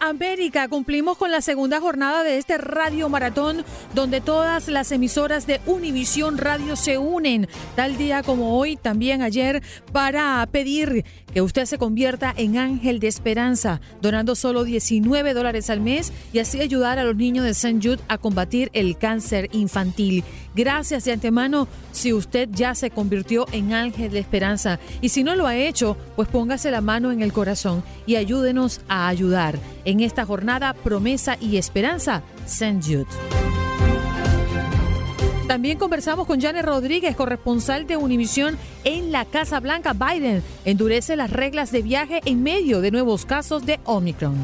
América cumplimos con la segunda jornada de este radio maratón donde todas las emisoras de Univisión Radio se unen tal día como hoy, también ayer, para pedir que usted se convierta en ángel de esperanza, donando solo 19 dólares al mes y así ayudar a los niños de St. Jude a combatir el cáncer infantil. Gracias de antemano si usted ya se convirtió en ángel de esperanza. Y si no lo ha hecho, pues póngase la mano en el corazón y ayúdenos a ayudar en esta jornada Promesa y Esperanza St. Jude. También conversamos con Janet Rodríguez, corresponsal de Univisión en la Casa Blanca. Biden endurece las reglas de viaje en medio de nuevos casos de Omicron.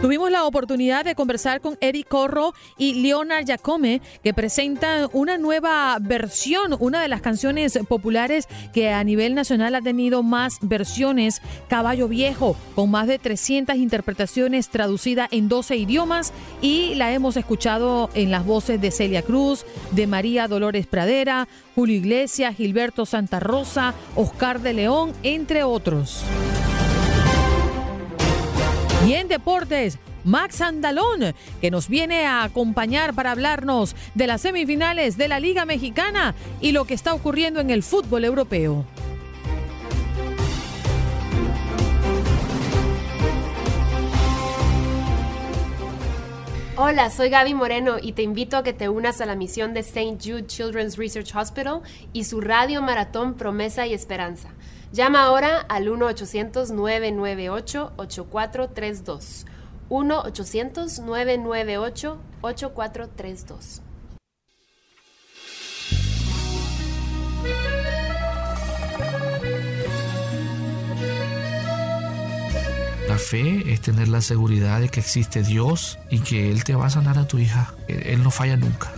Tuvimos la oportunidad de conversar con Eric Corro y Leonard Jacome, que presentan una nueva versión, una de las canciones populares que a nivel nacional ha tenido más versiones, Caballo Viejo, con más de 300 interpretaciones traducidas en 12 idiomas y la hemos escuchado en las voces de Celia Cruz, de María Dolores Pradera, Julio Iglesias, Gilberto Santa Rosa, Oscar de León, entre otros. Y en deportes, Max Andalón, que nos viene a acompañar para hablarnos de las semifinales de la Liga Mexicana y lo que está ocurriendo en el fútbol europeo. Hola, soy Gaby Moreno y te invito a que te unas a la misión de St. Jude Children's Research Hospital y su radio maratón Promesa y Esperanza. Llama ahora al 1-800-998-8432. 1-800-998-8432. La fe es tener la seguridad de que existe Dios y que Él te va a sanar a tu hija. Él no falla nunca.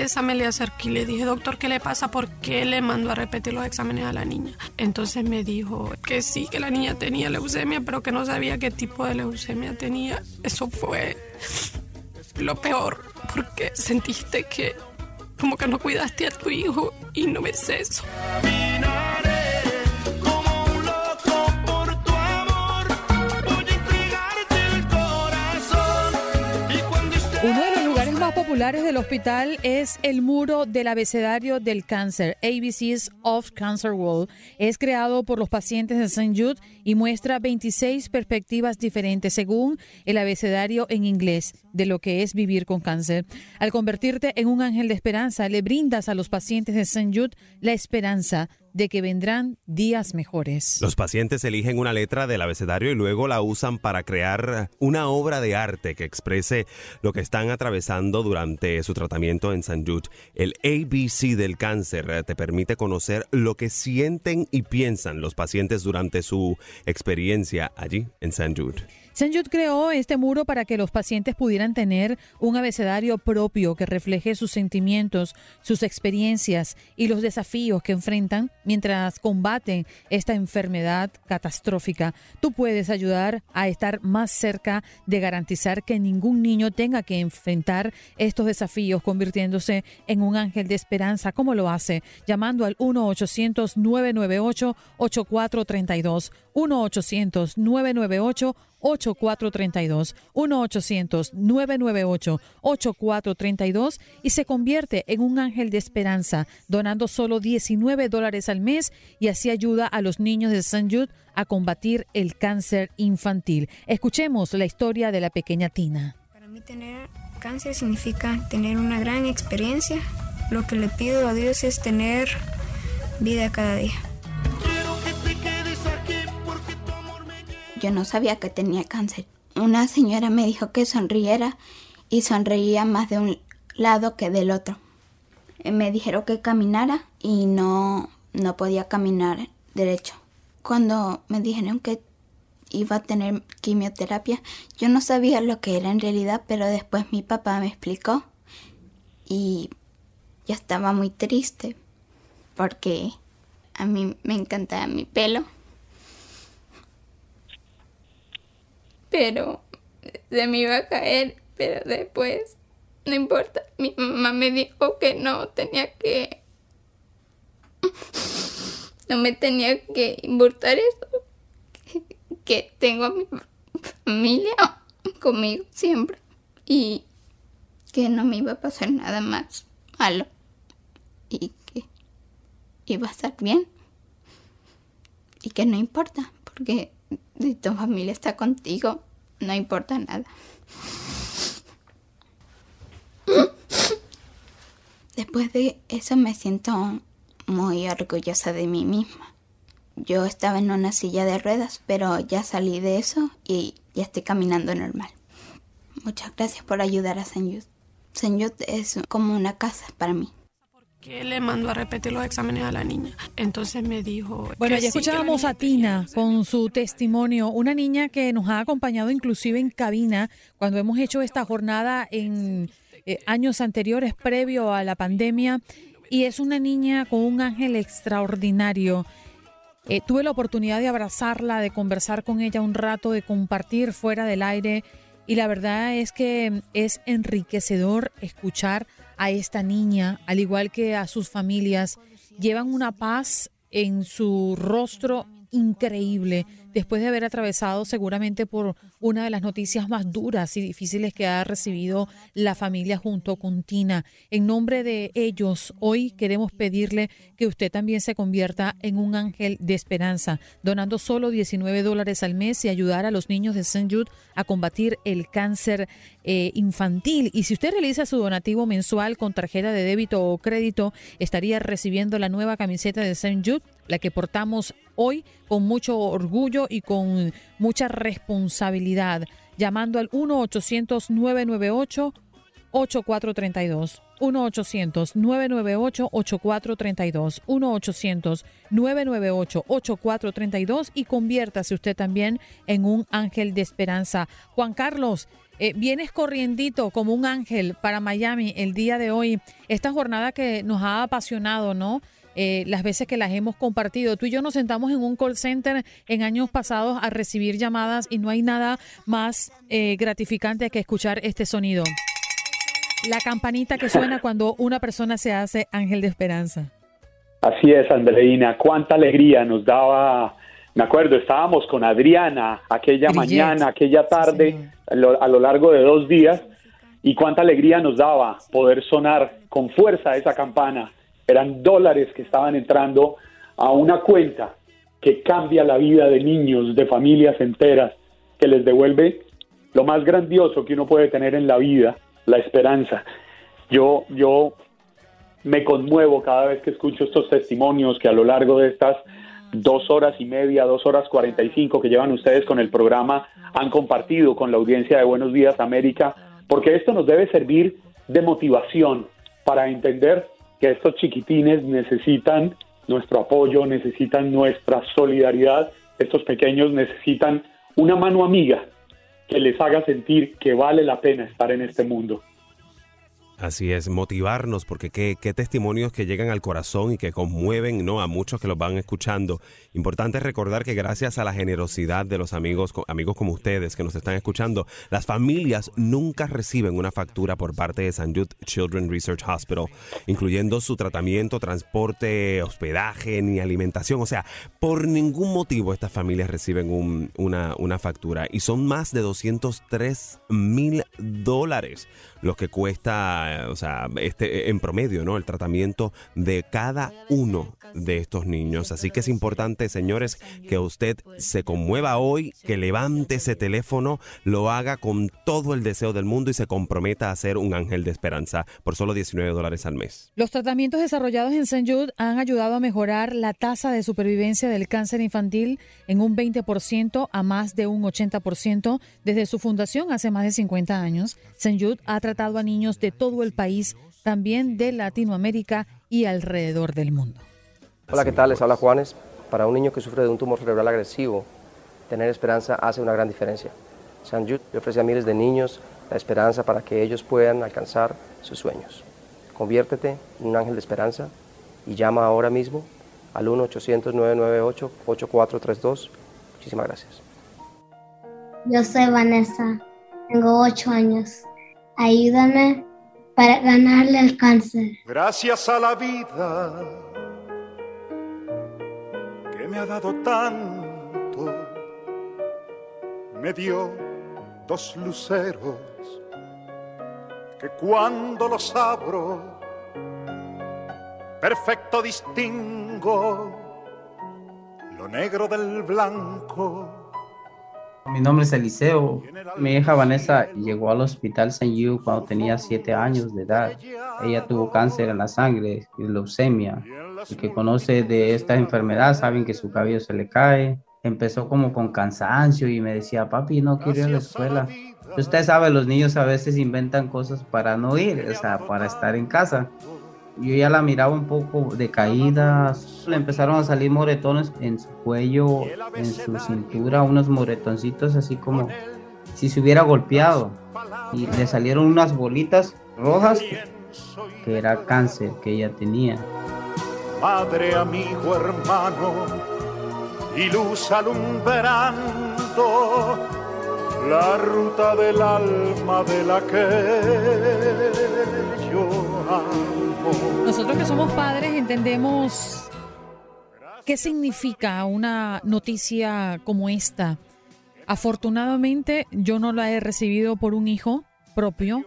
Cabeza me le acerqué y le dije, doctor, ¿qué le pasa? ¿Por qué le mando a repetir los exámenes a la niña? Entonces me dijo que sí, que la niña tenía leucemia, pero que no sabía qué tipo de leucemia tenía. Eso fue lo peor, porque sentiste que como que no cuidaste a tu hijo y no ves eso. Populares del hospital es el muro del abecedario del cáncer, ABCs of Cancer Wall. Es creado por los pacientes de St. Jude y muestra 26 perspectivas diferentes según el abecedario en inglés de lo que es vivir con cáncer. Al convertirte en un ángel de esperanza, le brindas a los pacientes de St. Jude la esperanza de que vendrán días mejores. Los pacientes eligen una letra del abecedario y luego la usan para crear una obra de arte que exprese lo que están atravesando durante su tratamiento en St. Jude. El ABC del cáncer te permite conocer lo que sienten y piensan los pacientes durante su experiencia allí en St. Jude. Jude creó este muro para que los pacientes pudieran tener un abecedario propio que refleje sus sentimientos, sus experiencias y los desafíos que enfrentan mientras combaten esta enfermedad catastrófica. Tú puedes ayudar a estar más cerca de garantizar que ningún niño tenga que enfrentar estos desafíos convirtiéndose en un ángel de esperanza, como lo hace llamando al 1-800-998-8432. 1-800-998-8432. 8432 1-800-998-8432 y se convierte en un ángel de esperanza, donando solo 19 dólares al mes y así ayuda a los niños de St. Jude a combatir el cáncer infantil. Escuchemos la historia de la pequeña Tina. Para mí tener cáncer significa tener una gran experiencia. Lo que le pido a Dios es tener vida cada día. Yo no sabía que tenía cáncer. Una señora me dijo que sonriera y sonreía más de un lado que del otro. Eh, me dijeron que caminara y no, no podía caminar derecho. Cuando me dijeron que iba a tener quimioterapia, yo no sabía lo que era en realidad, pero después mi papá me explicó y yo estaba muy triste porque a mí me encantaba mi pelo. Pero se me iba a caer, pero después, no importa, mi mamá me dijo que no tenía que, no me tenía que importar eso, que, tengo a mi familia conmigo siempre y que no me iba a pasar nada más malo y que iba a estar bien y que no importa porque si tu familia está contigo, no importa nada. Después de eso me siento muy orgullosa de mí misma. Yo estaba en una silla de ruedas, pero ya salí de eso y ya estoy caminando normal. Muchas gracias por ayudar a Senyut. Senyut es como una casa para mí que le mandó a repetir los exámenes a la niña. Entonces me dijo... Bueno, ya escuchábamos a Tina con su testimonio, una niña que nos ha acompañado inclusive en cabina cuando hemos hecho esta jornada en eh, años anteriores, previo a la pandemia, y es una niña con un ángel extraordinario. Eh, tuve la oportunidad de abrazarla, de conversar con ella un rato, de compartir fuera del aire, y la verdad es que es enriquecedor escuchar a esta niña, al igual que a sus familias, llevan una paz en su rostro increíble después de haber atravesado seguramente por una de las noticias más duras y difíciles que ha recibido la familia junto con Tina. En nombre de ellos, hoy queremos pedirle que usted también se convierta en un ángel de esperanza, donando solo 19 dólares al mes y ayudar a los niños de St. Jude a combatir el cáncer eh, infantil. Y si usted realiza su donativo mensual con tarjeta de débito o crédito, estaría recibiendo la nueva camiseta de St. Jude, la que portamos hoy con mucho orgullo y con mucha responsabilidad, llamando al 1-800-998. 8432 1-800-998-8432 1-800-998-8432 y conviértase usted también en un ángel de esperanza. Juan Carlos, eh, vienes corriendito como un ángel para Miami el día de hoy. Esta jornada que nos ha apasionado, ¿no? Eh, las veces que las hemos compartido. Tú y yo nos sentamos en un call center en años pasados a recibir llamadas y no hay nada más eh, gratificante que escuchar este sonido. La campanita que suena cuando una persona se hace ángel de esperanza. Así es, Andreina. Cuánta alegría nos daba. Me acuerdo, estábamos con Adriana aquella mañana, aquella tarde, a lo largo de dos días, y cuánta alegría nos daba poder sonar con fuerza esa campana eran dólares que estaban entrando a una cuenta que cambia la vida de niños, de familias enteras, que les devuelve lo más grandioso que uno puede tener en la vida, la esperanza. Yo, yo me conmuevo cada vez que escucho estos testimonios que a lo largo de estas dos horas y media, dos horas cuarenta y cinco que llevan ustedes con el programa han compartido con la audiencia de Buenos Días América, porque esto nos debe servir de motivación para entender que estos chiquitines necesitan nuestro apoyo, necesitan nuestra solidaridad, estos pequeños necesitan una mano amiga que les haga sentir que vale la pena estar en este mundo. Así es, motivarnos, porque qué, testimonios que llegan al corazón y que conmueven ¿no? a muchos que los van escuchando. Importante recordar que gracias a la generosidad de los amigos, amigos como ustedes que nos están escuchando, las familias nunca reciben una factura por parte de St. Jude Children Research Hospital, incluyendo su tratamiento, transporte, hospedaje ni alimentación. O sea, por ningún motivo estas familias reciben un, una, una factura y son más de 203 mil dólares lo que cuesta, o sea, este, en promedio, ¿no? El tratamiento de cada uno de estos niños. Así que es importante, señores, que usted se conmueva hoy, que levante ese teléfono, lo haga con todo el deseo del mundo y se comprometa a ser un ángel de esperanza por solo 19 dólares al mes. Los tratamientos desarrollados en St. Jude han ayudado a mejorar la tasa de supervivencia del cáncer infantil en un 20% a más de un 80% desde su fundación hace más de 50 años. St. Jude ha tratado a niños de todo el país, también de Latinoamérica y alrededor del mundo. Hola, ¿qué tal? Les habla Juanes. Para un niño que sufre de un tumor cerebral agresivo, tener esperanza hace una gran diferencia. San Jude le ofrece a miles de niños la esperanza para que ellos puedan alcanzar sus sueños. Conviértete en un ángel de esperanza y llama ahora mismo al 1-800-998-8432. Muchísimas gracias. Yo soy Vanessa, tengo 8 años. Ayúdame para ganarle el cáncer. Gracias a la vida que me ha dado tanto, me dio dos luceros que cuando los abro, perfecto distingo lo negro del blanco mi nombre es Eliseo. Mi hija Vanessa llegó al hospital St. Jude cuando tenía siete años de edad. Ella tuvo cáncer en la sangre y leucemia. El que conoce de esta enfermedad saben que su cabello se le cae. Empezó como con cansancio y me decía, papi, no quiero ir a la escuela. Usted sabe, los niños a veces inventan cosas para no ir, o sea, para estar en casa yo ya la miraba un poco decaída, le empezaron a salir moretones en su cuello, en su cintura, unos moretoncitos así como si se hubiera golpeado. Y le salieron unas bolitas rojas que era cáncer que ella tenía. Madre, amigo, hermano, y luz alumbrando la ruta del alma de la que yo. Nosotros que somos padres entendemos qué significa una noticia como esta. Afortunadamente yo no la he recibido por un hijo propio,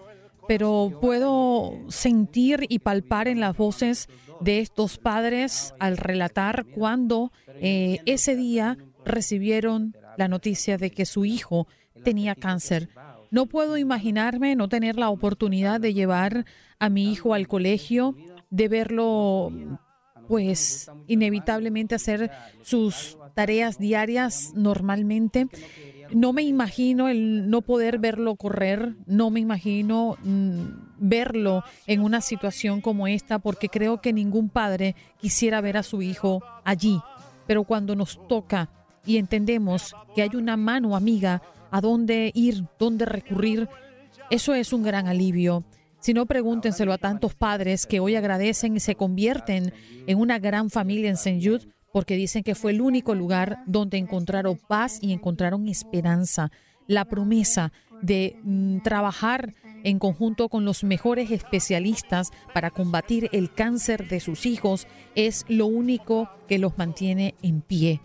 pero puedo sentir y palpar en las voces de estos padres al relatar cuando eh, ese día recibieron la noticia de que su hijo tenía cáncer. No puedo imaginarme no tener la oportunidad de llevar a mi hijo al colegio, de verlo pues inevitablemente hacer sus tareas diarias normalmente. No me imagino el no poder verlo correr, no me imagino mm, verlo en una situación como esta, porque creo que ningún padre quisiera ver a su hijo allí. Pero cuando nos toca y entendemos que hay una mano amiga a dónde ir, dónde recurrir, eso es un gran alivio. Si no, pregúntenselo a tantos padres que hoy agradecen y se convierten en una gran familia en St. Jude porque dicen que fue el único lugar donde encontraron paz y encontraron esperanza. La promesa de mm, trabajar en conjunto con los mejores especialistas para combatir el cáncer de sus hijos es lo único que los mantiene en pie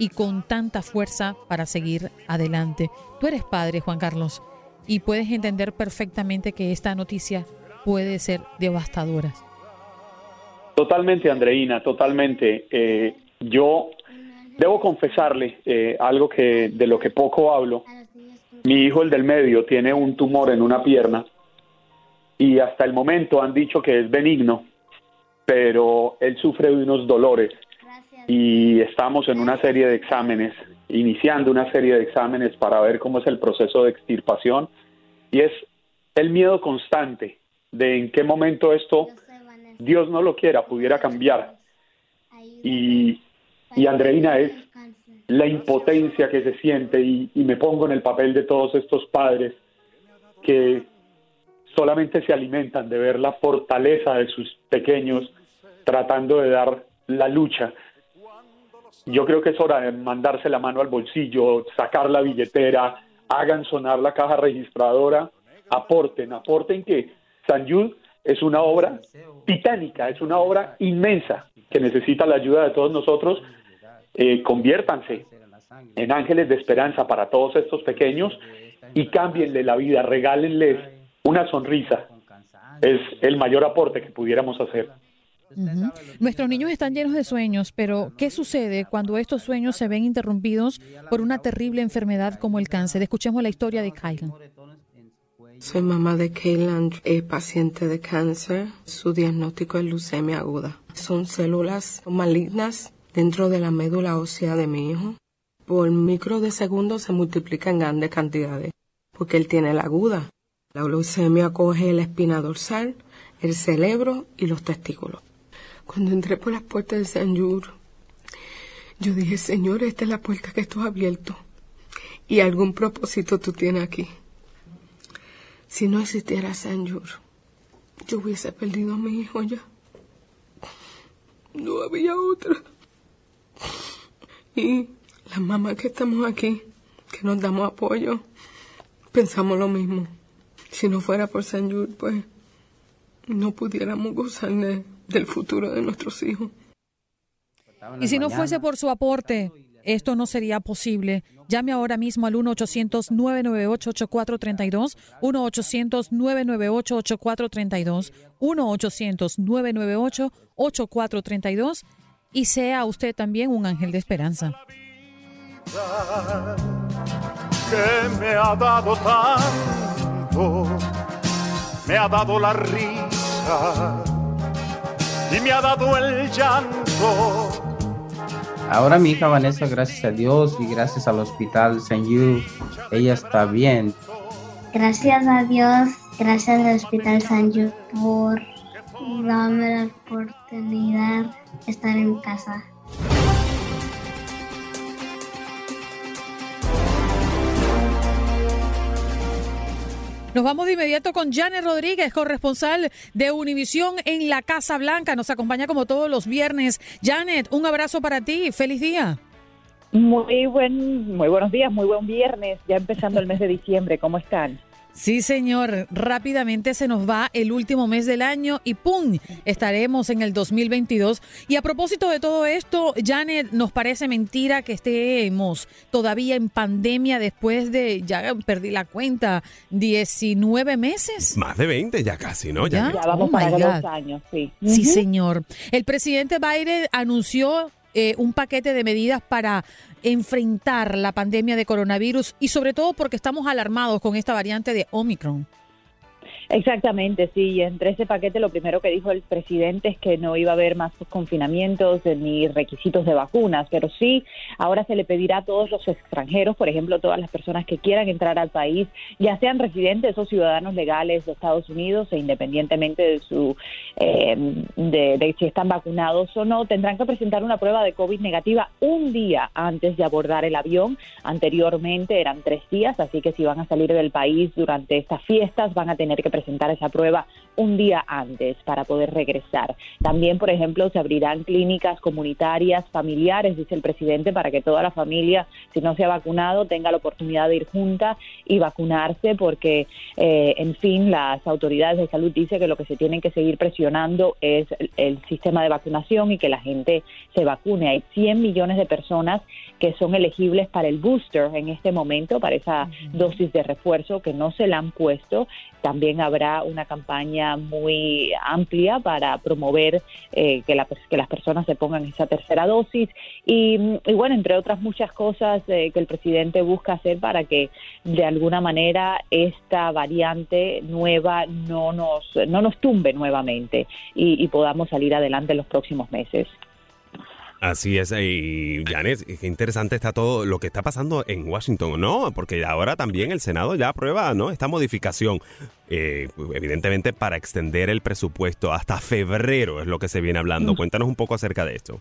y con tanta fuerza para seguir adelante. Tú eres padre, Juan Carlos, y puedes entender perfectamente que esta noticia puede ser devastadora. Totalmente, Andreina, totalmente. Eh, yo debo confesarle eh, algo que de lo que poco hablo. Mi hijo, el del medio, tiene un tumor en una pierna y hasta el momento han dicho que es benigno, pero él sufre unos dolores y estamos en una serie de exámenes, iniciando una serie de exámenes para ver cómo es el proceso de extirpación y es el miedo constante de en qué momento esto, Dios no lo quiera, pudiera cambiar. Y, y Andreina es la impotencia que se siente y, y me pongo en el papel de todos estos padres que solamente se alimentan de ver la fortaleza de sus pequeños tratando de dar la lucha. Yo creo que es hora de mandarse la mano al bolsillo, sacar la billetera, hagan sonar la caja registradora, aporten, aporten que San Jude es una obra titánica, es una obra inmensa que necesita la ayuda de todos nosotros. Eh, conviértanse en ángeles de esperanza para todos estos pequeños y cámbienle la vida, regálenles una sonrisa. Es el mayor aporte que pudiéramos hacer. Nuestros niños están llenos de sueños, pero ¿qué sucede cuando estos sueños se ven interrumpidos por una terrible enfermedad como el cáncer? Escuchemos la historia de Kylan. Soy mamá de Kaylan, es paciente de cáncer. Su diagnóstico es leucemia aguda. Son células malignas dentro de la médula ósea de mi hijo. Por micro de segundos se multiplica en grandes cantidades, porque él tiene la aguda. La leucemia coge la espina dorsal, el cerebro y los testículos. Cuando entré por las puertas de San Jude, yo dije, Señor, esta es la puerta que tú has abierto. Y algún propósito tú tienes aquí. Si no existiera San yo hubiese perdido a mi hijo ya. No había otra. Y las mamás que estamos aquí, que nos damos apoyo, pensamos lo mismo. Si no fuera por San pues no pudiéramos gozar del futuro de nuestros hijos. Y si no fuese por su aporte, esto no sería posible. Llame ahora mismo al 1-800-998-8432, 1-800-998-8432, 1-800-998-8432 y sea usted también un ángel de esperanza. Que me ha dado tanto, me ha dado la risa y me ha dado el llanto Ahora mi hija Vanessa, gracias a Dios y gracias al hospital St. Jude, ella está bien. Gracias a Dios, gracias al hospital St. Jude por darme la oportunidad de estar en casa. Nos vamos de inmediato con Janet Rodríguez, corresponsal de Univisión en la Casa Blanca. Nos acompaña como todos los viernes. Janet, un abrazo para ti. Feliz día. Muy buen, muy buenos días, muy buen viernes, ya empezando el mes de diciembre. ¿Cómo están? Sí, señor. Rápidamente se nos va el último mes del año y ¡pum! Estaremos en el 2022. Y a propósito de todo esto, Janet, nos parece mentira que estemos todavía en pandemia después de, ya perdí la cuenta, 19 meses. Más de 20 ya casi, ¿no? Ya, vamos oh para dos años, sí. Sí, señor. El presidente Biden anunció eh, un paquete de medidas para enfrentar la pandemia de coronavirus y sobre todo porque estamos alarmados con esta variante de Omicron. Exactamente, sí. Y entre ese paquete lo primero que dijo el presidente es que no iba a haber más confinamientos ni requisitos de vacunas, pero sí, ahora se le pedirá a todos los extranjeros, por ejemplo, todas las personas que quieran entrar al país, ya sean residentes o ciudadanos legales de Estados Unidos, e independientemente de su eh, de, si están vacunados o no, tendrán que presentar una prueba de COVID negativa un día antes de abordar el avión. Anteriormente eran tres días, así que si van a salir del país durante estas fiestas van a tener que presentar presentar esa prueba un día antes para poder regresar. También, por ejemplo, se abrirán clínicas comunitarias familiares, dice el presidente, para que toda la familia, si no se ha vacunado, tenga la oportunidad de ir junta y vacunarse, porque, eh, en fin, las autoridades de salud dicen que lo que se tienen que seguir presionando es el, sistema de vacunación y que la gente se vacune. Hay 100 millones de personas que son elegibles para el booster en este momento, para esa dosis de refuerzo que no se la han puesto. También habrá una campaña muy amplia para promover eh, que, que, las personas se pongan esa tercera dosis y, bueno, entre otras muchas cosas eh, que el presidente busca hacer para que de alguna manera esta variante nueva no nos, no nos tumbe nuevamente y, y podamos salir adelante en los próximos meses. Así es, y Janet, qué interesante está todo lo que está pasando en Washington, ¿no? Porque ahora también el Senado ya aprueba, ¿no? Esta modificación, eh, evidentemente para extender el presupuesto hasta febrero es lo que se viene hablando. Mm. Cuéntanos un poco acerca de esto.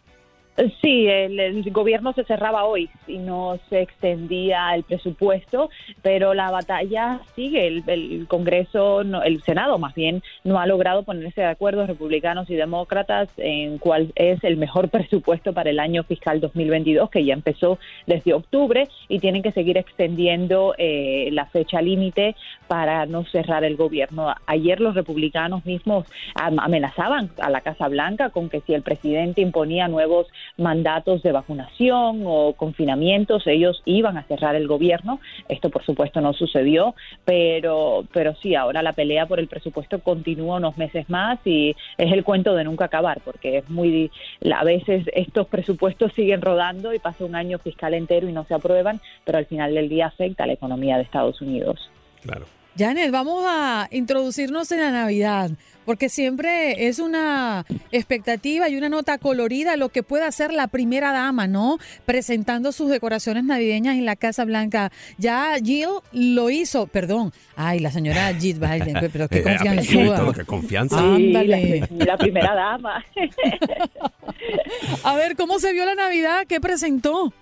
Sí, el, gobierno se cerraba hoy y no se extendía el presupuesto, pero la batalla sigue. El, Congreso, el Senado más bien, no ha logrado ponerse de acuerdo republicanos y demócratas en cuál es el mejor presupuesto para el año fiscal 2022, que ya empezó desde octubre y tienen que seguir extendiendo eh, la fecha límite para no cerrar el gobierno. Ayer los republicanos mismos amenazaban a la Casa Blanca con que si el presidente imponía nuevos mandatos de vacunación o confinamientos, ellos iban a cerrar el gobierno. Esto, por supuesto, no sucedió, pero, pero sí, ahora la pelea por el presupuesto continúa unos meses más y es el cuento de nunca acabar, porque es muy, a veces estos presupuestos siguen rodando y pasa un año fiscal entero y no se aprueban, pero al final del día afecta a la economía de Estados Unidos. Claro. Janet, vamos a introducirnos en la Navidad, porque siempre es una expectativa y una nota colorida lo que puede hacer la primera dama, ¿no? Presentando sus decoraciones navideñas en la Casa Blanca. Ya Jill lo hizo, perdón. Ay, la señora Jill Biden, pero qué confianza. qué confianza. Ándale. la primera dama. a ver, ¿cómo se vio la Navidad? ¿Qué presentó?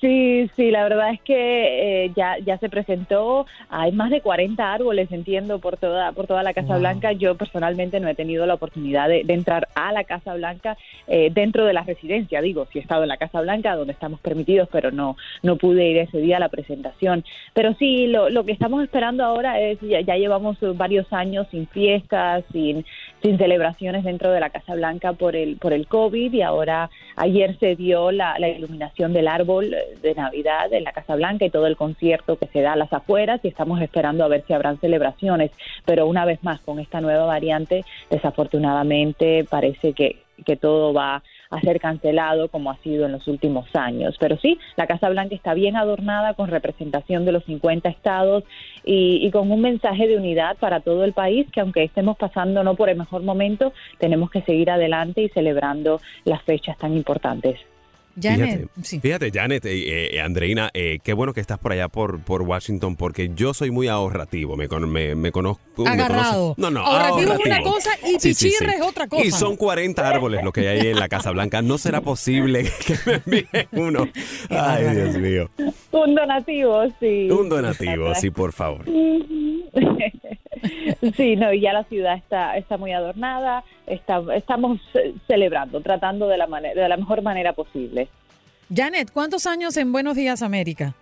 Sí, sí, la verdad es que eh, ya, ya se presentó, hay más de 40 árboles, entiendo, por toda, por toda la Casa Blanca. Yo personalmente no he tenido la oportunidad de, entrar a la Casa Blanca eh, dentro de la residencia, digo, sí he estado en la Casa Blanca donde estamos permitidos, pero no, no pude ir ese día a la presentación. Pero sí, lo, lo que estamos esperando ahora es, ya, ya llevamos varios años sin fiestas, sin, sin celebraciones dentro de la Casa Blanca por el, por el COVID y ahora ayer se dio la, la iluminación del árbol de Navidad en la Casa Blanca y todo el concierto que se da a las afueras y estamos esperando a ver si habrán celebraciones. Pero una vez más, con esta nueva variante, desafortunadamente parece que, que todo va a ser cancelado como ha sido en los últimos años. Pero sí, la Casa Blanca está bien adornada con representación de los 50 estados y, y, con un mensaje de unidad para todo el país que aunque estemos pasando no por el mejor momento, tenemos que seguir adelante y celebrando las fechas tan importantes. Janet, fíjate, Janet, eh, eh, Andreina, eh, qué bueno que estás por allá por, por Washington porque yo soy muy ahorrativo, me, me, me conozco. Agarrado. no, no, ahorrativo, es una cosa y pichirre es otra cosa. Y son 40 árboles lo que hay ahí en la Casa Blanca. No será posible que me envíen uno. Ay, Dios mío. Un donativo, sí. Un donativo, sí, por favor. Sí, no, y ya la ciudad está, está muy adornada, está, estamos celebrando, tratando de la, manera, de la mejor manera posible. Janet, ¿cuántos años en Buenos Días América?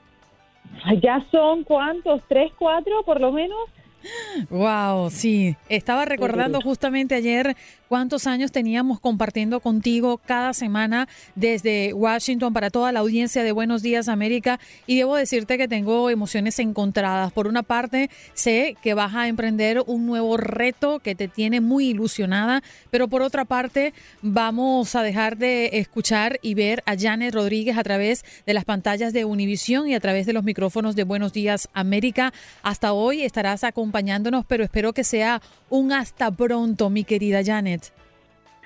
Ya son cuántos, tres, cuatro por lo menos. Wow, sí. Estaba recordando justamente ayer cuántos años teníamos compartiendo contigo cada semana desde Washington para toda la audiencia de Buenos Días América y debo decirte que tengo emociones encontradas. Por una parte, sé que vas a emprender un nuevo reto que te tiene muy ilusionada, pero por otra parte, vamos a dejar de escuchar y ver a Janet Rodríguez a través de las pantallas de Univisión y a través de los micrófonos de Buenos Días América. Hasta hoy estarás acompañándonos, pero espero que sea un hasta pronto, mi querida Janet.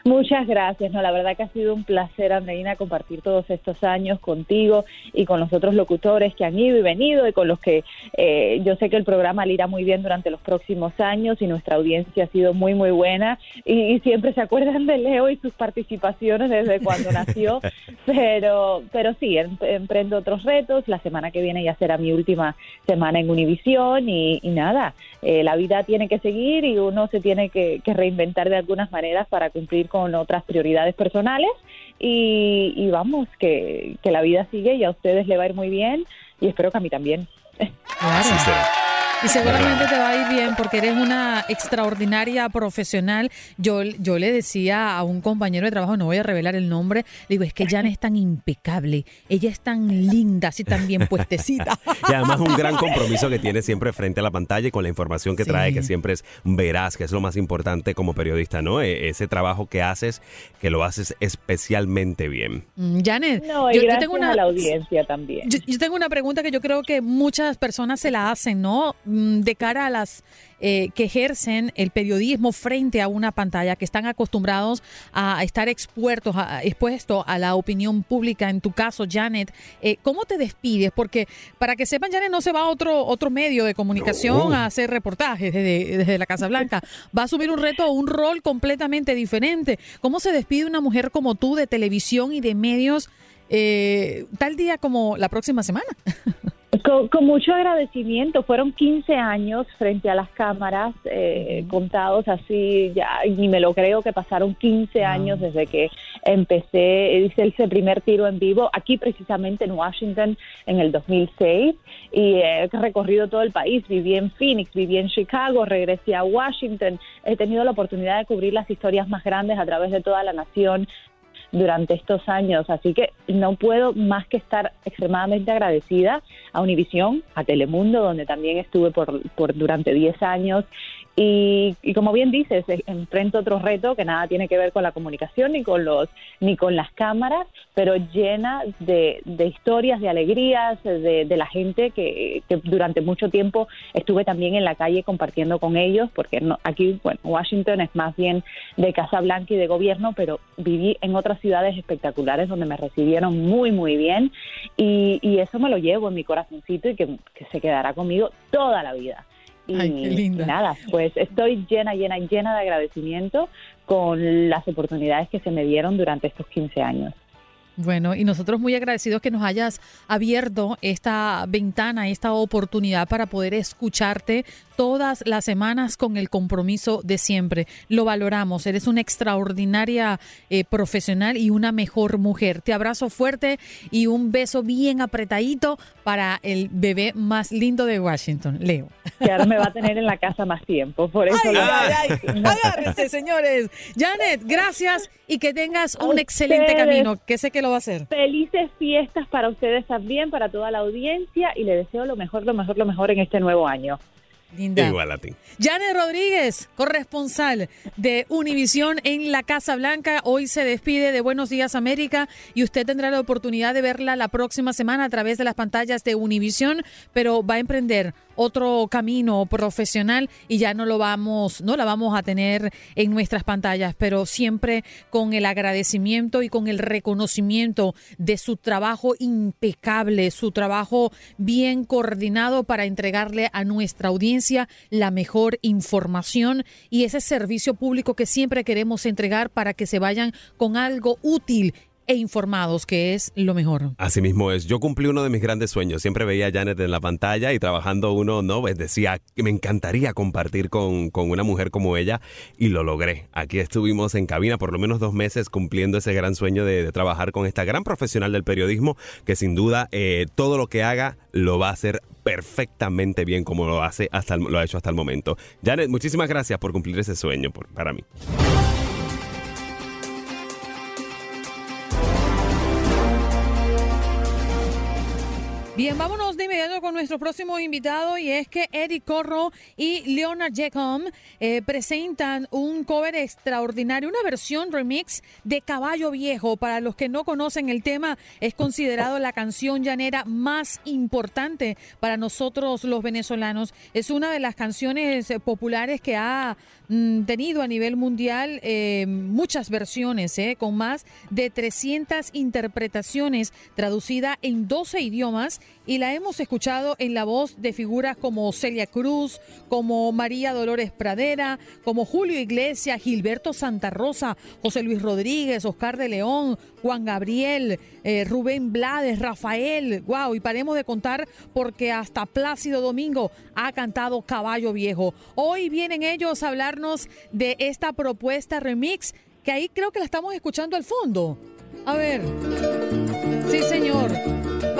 Muchas gracias. No, la verdad que ha sido un placer, Andreina, compartir todos estos años contigo y con los otros locutores que han ido y venido y con los que eh, yo sé que el programa le irá muy bien durante los próximos años y nuestra audiencia ha sido muy, muy buena y, siempre se acuerdan de Leo y sus participaciones desde cuando nació. Pero, pero sí, em, emprendo otros retos. La semana que viene ya será mi última semana en Univisión y, nada, eh, la vida tiene que seguir y uno se tiene que reinventar de algunas maneras para cumplir con otras prioridades personales y, vamos, que, que, la vida sigue y a ustedes le va a ir muy bien y espero que a mí también. Y seguramente te va a ir bien porque eres una extraordinaria profesional. Yo, yo le decía a un compañero de trabajo, no voy a revelar el nombre, digo, es que Jan es tan impecable, ella es tan linda, así tan bien puestecita. y además un gran compromiso que tiene siempre frente a la pantalla y con la información que trae, que siempre es veraz, que es lo más importante como periodista, ¿no? E, ese trabajo que haces, que lo haces especialmente bien. Mm, Janet, no, yo, tengo una, a la audiencia también. yo tengo una pregunta que yo creo que muchas personas se la hacen, ¿no? Mm, de cara a las eh, que ejercen el periodismo frente a una pantalla, que están acostumbrados a estar expuestos a, expuesto a la opinión pública, en tu caso, Janet, eh, ¿cómo te despides? Porque para que sepan, Janet no se va a otro, otro medio de comunicación a hacer reportajes desde, desde la Casa Blanca. Va a asumir un reto, un rol completamente diferente. ¿Cómo se despide una mujer como tú de televisión y de medios eh, tal día como la próxima semana? Con, mucho agradecimiento, fueron 15 años frente a las cámaras, eh, contados así, ya ni me lo creo que pasaron 15 años desde que empecé, hice ese primer tiro en vivo aquí precisamente en Washington en el 2006 y he recorrido todo el país, viví en Phoenix, viví en Chicago, regresé a Washington, he tenido la oportunidad de cubrir las historias más grandes a través de toda la nación, durante estos años. Así que no puedo más que estar extremadamente agradecida a Univisión, a Telemundo, donde también estuve por, por durante 10 años y, como bien dices, enfrento otro reto que nada tiene que ver con la comunicación ni con los ni con las cámaras, pero llena de, historias, de alegrías, de, la gente que, durante mucho tiempo estuve también en la calle compartiendo con ellos, porque no, aquí, bueno, Washington es más bien de Casa Blanca y de gobierno, pero viví en otras ciudades espectaculares donde me recibieron muy, muy bien y, eso me lo llevo en mi corazoncito y que se quedará conmigo toda la vida. Y nada, pues estoy llena, llena, llena de agradecimiento con las oportunidades que se me dieron durante estos 15 años. Bueno, y nosotros muy agradecidos que nos hayas abierto esta ventana, esta oportunidad para poder escucharte todas las semanas con el compromiso de siempre. Lo valoramos, eres una extraordinaria eh, profesional y una mejor mujer. Te abrazo fuerte y un beso bien apretadito para el bebé más lindo de Washington, Leo. Que ahora me va a tener en la casa más tiempo, por eso. Ay, ay, ay. Agárrense, señores. Janet, gracias y que tengas un excelente camino, que sé que lo va a hacer. Felices fiestas para ustedes también, para toda la audiencia y le deseo lo mejor, lo mejor, lo mejor en este nuevo año. Linda. Igual a ti. Janet Rodríguez, corresponsal de Univisión en la Casa Blanca, hoy se despide de Buenos Días América y usted tendrá la oportunidad de verla la próxima semana a través de las pantallas de Univisión, pero va a emprender otro camino profesional y ya no lo vamos, no la vamos a tener en nuestras pantallas, pero siempre con el agradecimiento y con el reconocimiento de su trabajo impecable, su trabajo bien coordinado para entregarle a nuestra audiencia la mejor información y ese servicio público que siempre queremos entregar para que se vayan con algo útil e informados, que es lo mejor. Así mismo es. Yo cumplí uno de mis grandes sueños. Siempre veía a Janet en la pantalla y trabajando uno, ¿no? Pues decía que me encantaría compartir con, con, una mujer como ella y lo logré. Aquí estuvimos en cabina por lo menos dos meses cumpliendo ese gran sueño de, trabajar con esta gran profesional del periodismo que sin duda eh, todo lo que haga lo va a hacer perfectamente bien como lo hace hasta lo ha hecho hasta el momento. Janet, muchísimas gracias por cumplir ese sueño para mí. Bien, vámonos de inmediato con nuestro próximo invitado y es que Eric Corro y Leonard Jacob eh, presentan un cover extraordinario, una versión remix de Caballo Viejo. Para los que no conocen el tema, es considerado la canción llanera más importante para nosotros los venezolanos. Es una de las canciones eh, populares que ha tenido a nivel mundial eh, muchas versiones, con más de 300 interpretaciones traducida en 12 idiomas y la hemos escuchado en la voz de figuras como Celia Cruz, como María Dolores Pradera, como Julio Iglesias, Gilberto Santa Rosa, José Luis Rodríguez, Oscar de León, Juan Gabriel, eh, Rubén Blades, Rafael, wow, y paremos de contar porque hasta Plácido Domingo ha cantado Caballo Viejo. Hoy vienen ellos a hablarnos de esta propuesta remix que ahí creo que la estamos escuchando al fondo. A ver. Sí, señor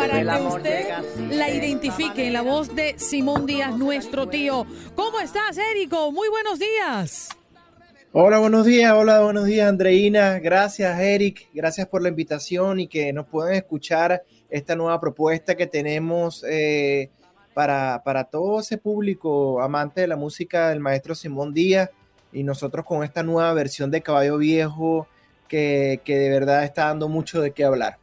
para que usted la identifique en la voz de Simón Díaz, nuestro tío. ¿Cómo estás, Érico? Muy buenos días. Hola, buenos días, hola, buenos días, Andreina. Gracias, Eric. Gracias por la invitación y que nos puedan escuchar esta nueva propuesta que tenemos eh, para, para todo ese público amante de la música del maestro Simón Díaz y nosotros con esta nueva versión de Caballo Viejo que, que de verdad está dando mucho de qué hablar.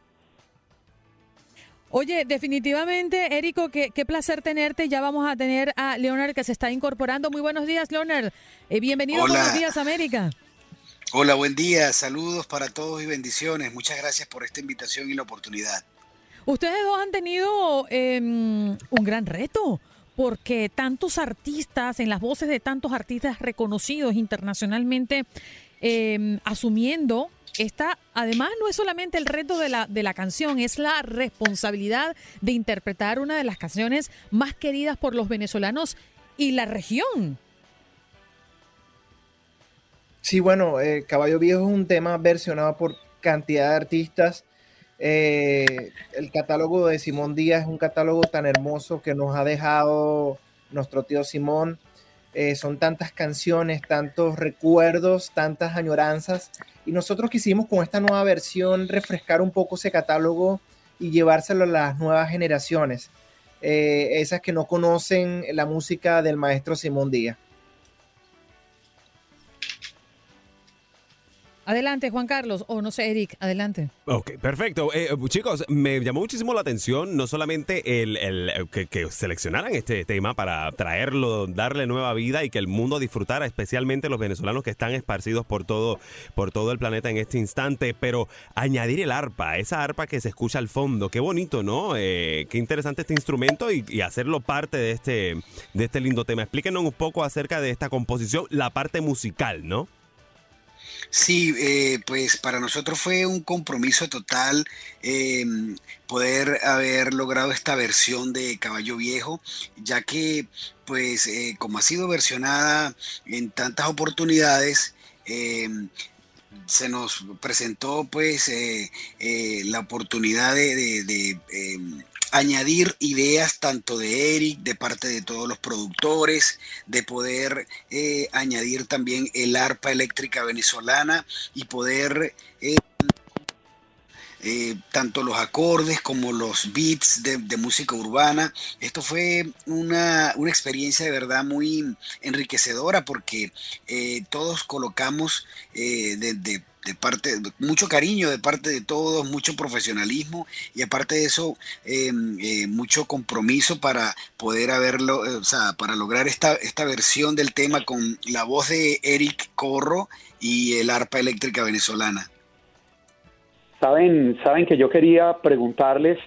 Oye, definitivamente, Érico, qué, qué, placer tenerte. Ya vamos a tener a Leonard que se está incorporando. Muy buenos días, Leonard. Eh, bienvenido a Buenos Días, América. Hola, buen día. Saludos para todos y bendiciones. Muchas gracias por esta invitación y la oportunidad. Ustedes dos han tenido em, un gran reto porque tantos artistas, en las voces de tantos artistas reconocidos internacionalmente, em, asumiendo esta, además no es solamente el reto de la, de la canción, es la responsabilidad de interpretar una de las canciones más queridas por los venezolanos y la región. Sí, bueno, eh, Caballo Viejo es un tema versionado por cantidad de artistas. Eh, el catálogo de Simón Díaz es un catálogo tan hermoso que nos ha dejado nuestro tío Simón. Eh, son tantas canciones, tantos recuerdos, tantas añoranzas. Y nosotros quisimos con esta nueva versión refrescar un poco ese catálogo y llevárselo a las nuevas generaciones, eh, esas que no conocen la música del maestro Simón Díaz. Adelante, Juan Carlos, o no sé, Eric, adelante. Ok, perfecto. Eh, chicos, me llamó muchísimo la atención no solamente el, que, seleccionaran este tema para traerlo, darle nueva vida y que el mundo disfrutara, especialmente los venezolanos que están esparcidos por todo, por todo el planeta en este instante, pero añadir el arpa, esa arpa que se escucha al fondo, qué bonito, ¿no? Eh, qué interesante este instrumento y, y, hacerlo parte de este, de este lindo tema. Explíquenos un poco acerca de esta composición, la parte musical, ¿no? Sí, eh, pues para nosotros fue un compromiso total eh, poder haber logrado esta versión de Caballo Viejo, ya que pues eh, como ha sido versionada en tantas oportunidades, se nos presentó pues la oportunidad de añadir ideas tanto de Eric, de parte de todos los productores, de poder eh, añadir también el arpa eléctrica venezolana y poder eh, eh, tanto los acordes como los beats de, música urbana. Esto fue una, experiencia de verdad muy enriquecedora porque todos colocamos de parte, mucho cariño de parte de todos, mucho profesionalismo y aparte de eso, em, eh, mucho compromiso para poder haberlo, eh, o sea, para lograr esta, esta versión del tema con la voz de Eric Corro y el arpa eléctrica venezolana. Saben, saben que yo quería preguntarles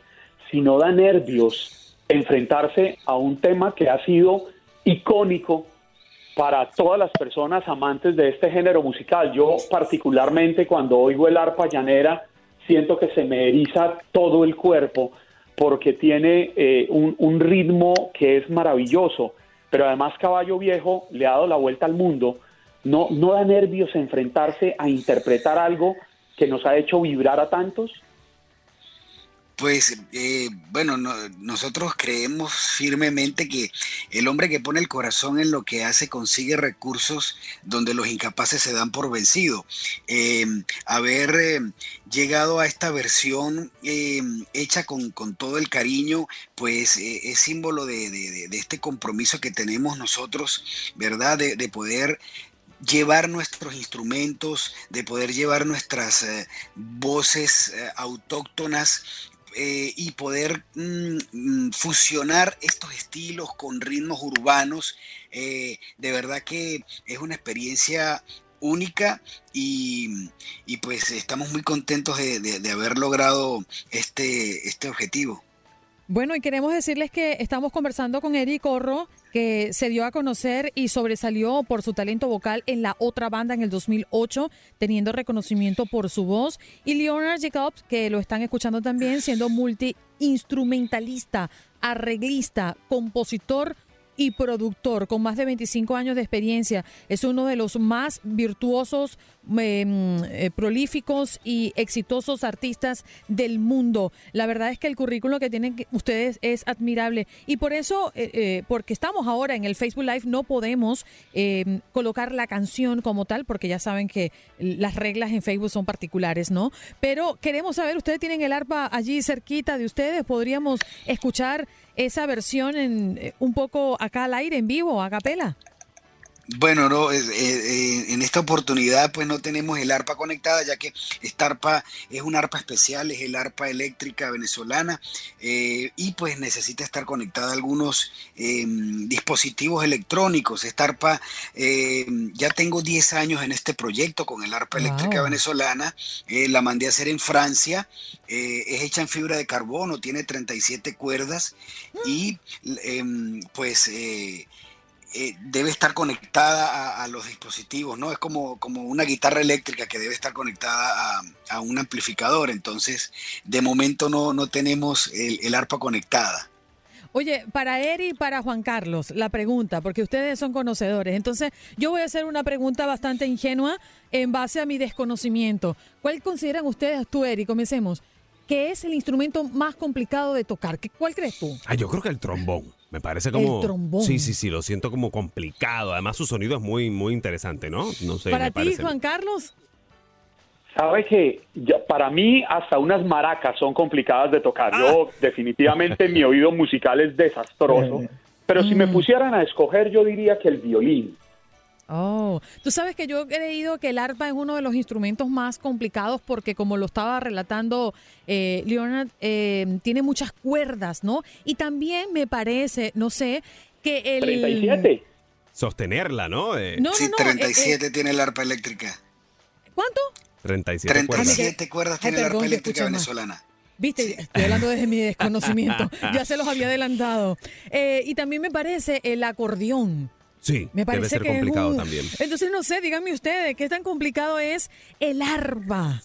si no da nervios enfrentarse a un tema que ha sido icónico para todas las personas amantes de este género musical. Yo particularmente cuando oigo el arpa llanera siento que se me eriza todo el cuerpo porque tiene eh, un, ritmo que es maravilloso, pero además Caballo Viejo le ha dado la vuelta al mundo. No, no da nervios enfrentarse a interpretar algo que nos ha hecho vibrar a tantos. Pues eh, bueno, nosotros creemos firmemente que el hombre que pone el corazón en lo que hace consigue recursos donde los incapaces se dan por vencido. Eh, haber eh, llegado a esta versión hecha con, todo el cariño, pues es símbolo de, este compromiso que tenemos nosotros, ¿verdad? De, de poder llevar nuestros instrumentos, de poder llevar nuestras voces autóctonas eh, y poder mm, mm, fusionar estos estilos con ritmos urbanos, eh, de verdad que es una experiencia única y, pues estamos muy contentos de, haber logrado este, este objetivo. Bueno, y queremos decirles que estamos conversando con Eric Corro, que se dio a conocer y sobresalió por su talento vocal en la otra banda en el 2008, teniendo reconocimiento por su voz, y Leonard Jacobs, que lo están escuchando también, siendo multi-instrumentalista, arreglista, compositor, y productor con más de 25 años de experiencia. Es uno de los más virtuosos, em, eh, prolíficos y exitosos artistas del mundo. La verdad es que el currículo que tienen ustedes es admirable y por eso, eh, eh, porque estamos ahora en el Facebook Live, no podemos em, colocar la canción como tal, porque ya saben que las reglas en Facebook son particulares, ¿no? Pero queremos saber, ustedes tienen el arpa allí cerquita de ustedes, podríamos escuchar esa versión en, un poco acá al aire, en vivo, a capela. Bueno, no, eh, eh, en esta oportunidad pues no tenemos el arpa conectada, ya que esta arpa es un arpa especial, es el arpa eléctrica venezolana eh, y pues necesita estar conectada a algunos dispositivos electrónicos. Esta arpa, ya tengo 10 años en este proyecto con el arpa eléctrica venezolana, la mandé a hacer en Francia, es hecha en fibra de carbono, tiene 37 cuerdas y em, pues eh, debe estar conectada a, los dispositivos, ¿no? Es como, como una guitarra eléctrica que debe estar conectada a, un amplificador. Entonces, de momento no, no tenemos el, arpa conectada. Oye, para Eri y para Juan Carlos, la pregunta, porque ustedes son conocedores. Entonces, yo voy a hacer una pregunta bastante ingenua en base a mi desconocimiento. ¿Cuál consideran ustedes, tú, Eri? Comencemos. ¿Qué es el instrumento más complicado de tocar? ¿Cuál crees tú? Ah, yo creo que el trombón. Me parece como. El trombón. Sí, sí, sí, lo siento como complicado. Además, su sonido es muy, muy interesante, ¿no? No sé. Para ti, Juan Carlos. Sabe que para mí hasta unas maracas son complicadas de tocar. Yo ah. definitivamente mi oído musical es desastroso. Pero si me mm. pusieran a escoger, yo diría que el violín. Oh, tú sabes que yo he creído que el arpa es uno de los instrumentos más complicados porque como lo estaba relatando eh, Leonard, eh, tiene muchas cuerdas, ¿no? Y también me parece, no sé, que el... 37. Sostenerla, ¿no? Eh, no, no, sí, 37 eh, tiene el arpa eléctrica. ¿Cuánto? 37, 37 cuerdas, tiene el arpa eléctrica venezolana. Viste, estoy hablando desde mi desconocimiento. ya se los había adelantado. y también me parece el acordeón. Sí, me parece debe ser complicado también. Entonces, no sé, díganme ustedes, ¿qué tan complicado es el arpa?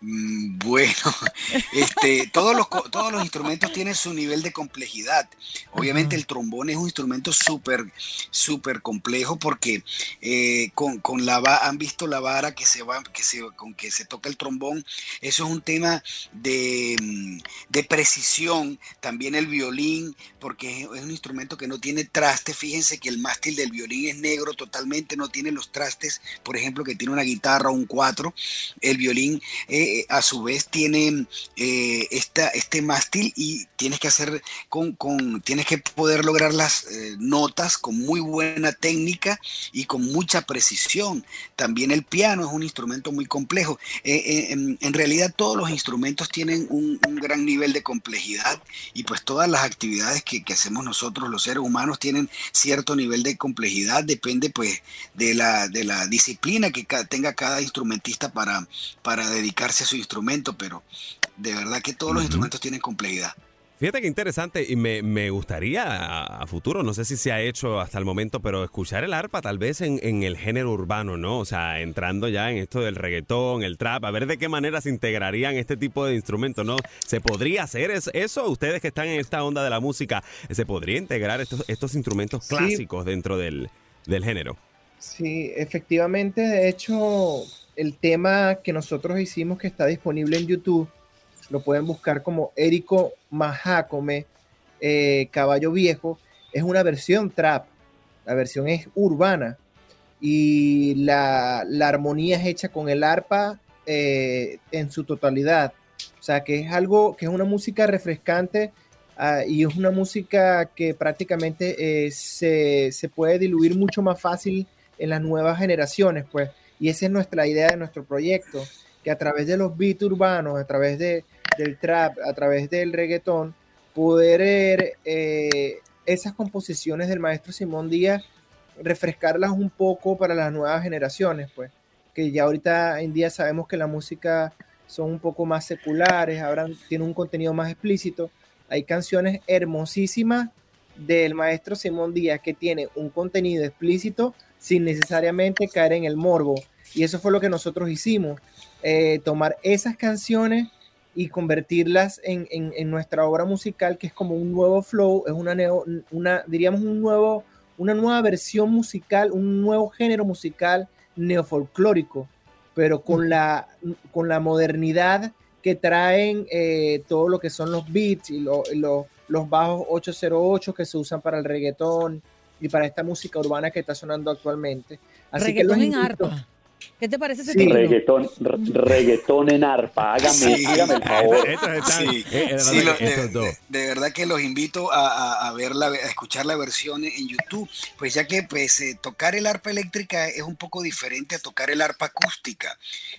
Mm, bueno, este, todos, los, todos los instrumentos tienen su nivel de complejidad. Obviamente el trombón es un instrumento súper, súper complejo porque eh, con, con, la han visto la vara que se va, que se, con que se toca el trombón. Eso es un tema de, mm, de precisión. También el violín, porque es, un instrumento que no tiene trastes. Fíjense que el mástil del violín es negro totalmente, no tiene los trastes, por ejemplo, que tiene una guitarra o un cuatro. El violín eh, eh, a su vez tiene eh, esta, este mástil y tienes que hacer con, con tienes que poder lograr las eh, notas con muy buena técnica y con mucha precisión. También el piano es un instrumento muy complejo. En, realidad todos los instrumentos tienen un, gran nivel de complejidad y pues todas las actividades que, que, hacemos nosotros los seres humanos tienen cierto nivel de complejidad, depende pues de la, de la disciplina que tenga cada instrumentista para, para dedicarse su instrumento, pero de verdad que todos los instrumentos tienen complejidad. Fíjate que interesante y me, gustaría a, futuro, no sé si se ha hecho hasta el momento, pero escuchar el arpa tal vez en, el género urbano, ¿no? O sea, entrando ya en esto del reggaetón, el trap, a ver de qué manera se integrarían este tipo de instrumentos, ¿no? ¿Se podría hacer eso? Ustedes que están en esta onda de la música, ¿se podría integrar estos, estos instrumentos clásicos dentro del, del género? Sí, efectivamente, de hecho, el tema que nosotros hicimos que está disponible en YouTube, lo pueden buscar como Érico Majácome, eh, Caballo Viejo, es una versión trap, la versión es urbana y la, armonía es hecha con el arpa eh, en su totalidad. O sea, que es algo, que es una música refrescante ah, y es una música que prácticamente eh, se, se, puede diluir mucho más fácil en las nuevas generaciones, pues y esa es nuestra idea de nuestro proyecto, que a través de los beats urbanos, a través de, del trap, a través del reggaetón, poder eh, esas composiciones del maestro Simón Díaz, refrescarlas un poco para las nuevas generaciones, pues, que ya ahorita en día sabemos que la música son un poco más seculares, ahora tiene un contenido más explícito. Hay canciones hermosísimas del maestro Simón Díaz que tiene un contenido explícito, sin necesariamente caer en el morbo. Y eso fue lo que nosotros hicimos, eh, tomar esas canciones y convertirlas en, nuestra obra musical, que es como un nuevo flow, es una, una, diríamos, un nuevo, una nueva versión musical, un nuevo género musical neofolclórico, pero con la, con la modernidad que traen eh, todo lo que son los beats y los bajos 808 que se usan para el reggaetón, y para esta música urbana que está sonando actualmente. Así que en arpa. ¿Qué te parece ese sí. Reggaetón, reggaetón en arpa, hágame, hágame el favor. Sí, sí, lo, de, de, verdad que los invito a, a, a, ver la, a escuchar la versión en YouTube, pues ya que pues eh, tocar el arpa eléctrica es un poco diferente a tocar el arpa acústica.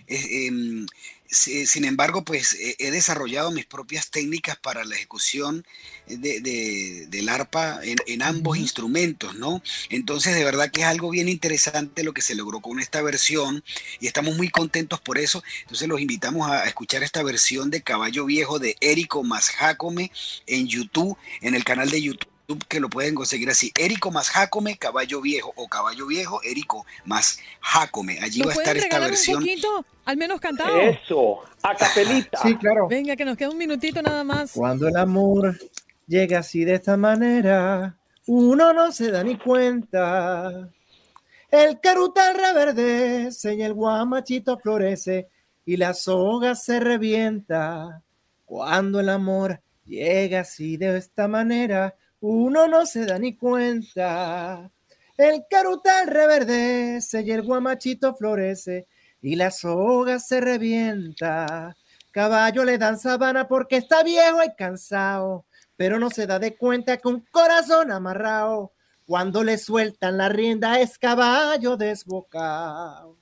Eh, eh, sin embargo, pues he desarrollado mis propias técnicas para la ejecución de, de, del arpa en, en ambos instrumentos, ¿no? Entonces, de verdad que es algo bien interesante lo que se logró con esta versión y estamos muy contentos por eso. Entonces, los invitamos a escuchar esta versión de Caballo Viejo de Érico más Jacome en YouTube, en el canal de YouTube que lo pueden conseguir así, Érico más Jacome, Caballo Viejo o Caballo Viejo, Érico más Jacome. Allí va a estar esta versión. Un poquito, al menos cantado. Eso, a capelita. Sí, claro. Venga, que nos queda un minutito nada más. Cuando el amor llega así de esta manera, uno no se da ni cuenta. El carutal reverdece y el guamachito florece y la soga se revienta. Cuando el amor llega así de esta manera, uno no se da ni cuenta. El carutal reverdece y el guamachito florece y la soga se revienta. Caballo le dan sabana porque está viejo y cansado, pero no se da de cuenta que un corazón amarrado, cuando le sueltan la rienda es caballo desbocado.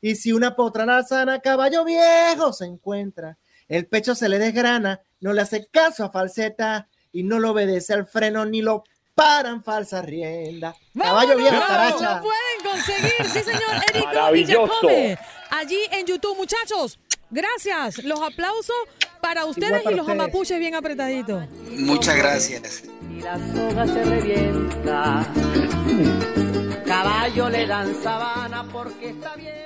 Y si una potra sana, caballo viejo se encuentra, el pecho se le desgrana, no le hace caso a falseta y no lo obedece al freno ni lo paran falsa rienda. Caballo viejo, Lo pueden conseguir, sí señor, Érico Villacome. Allí en YouTube, muchachos. Gracias. Los aplausos para ustedes para y los amapuches bien apretaditos. Muchas gracias. Y la soga se revienta. Caballo le dan sabana porque está bien.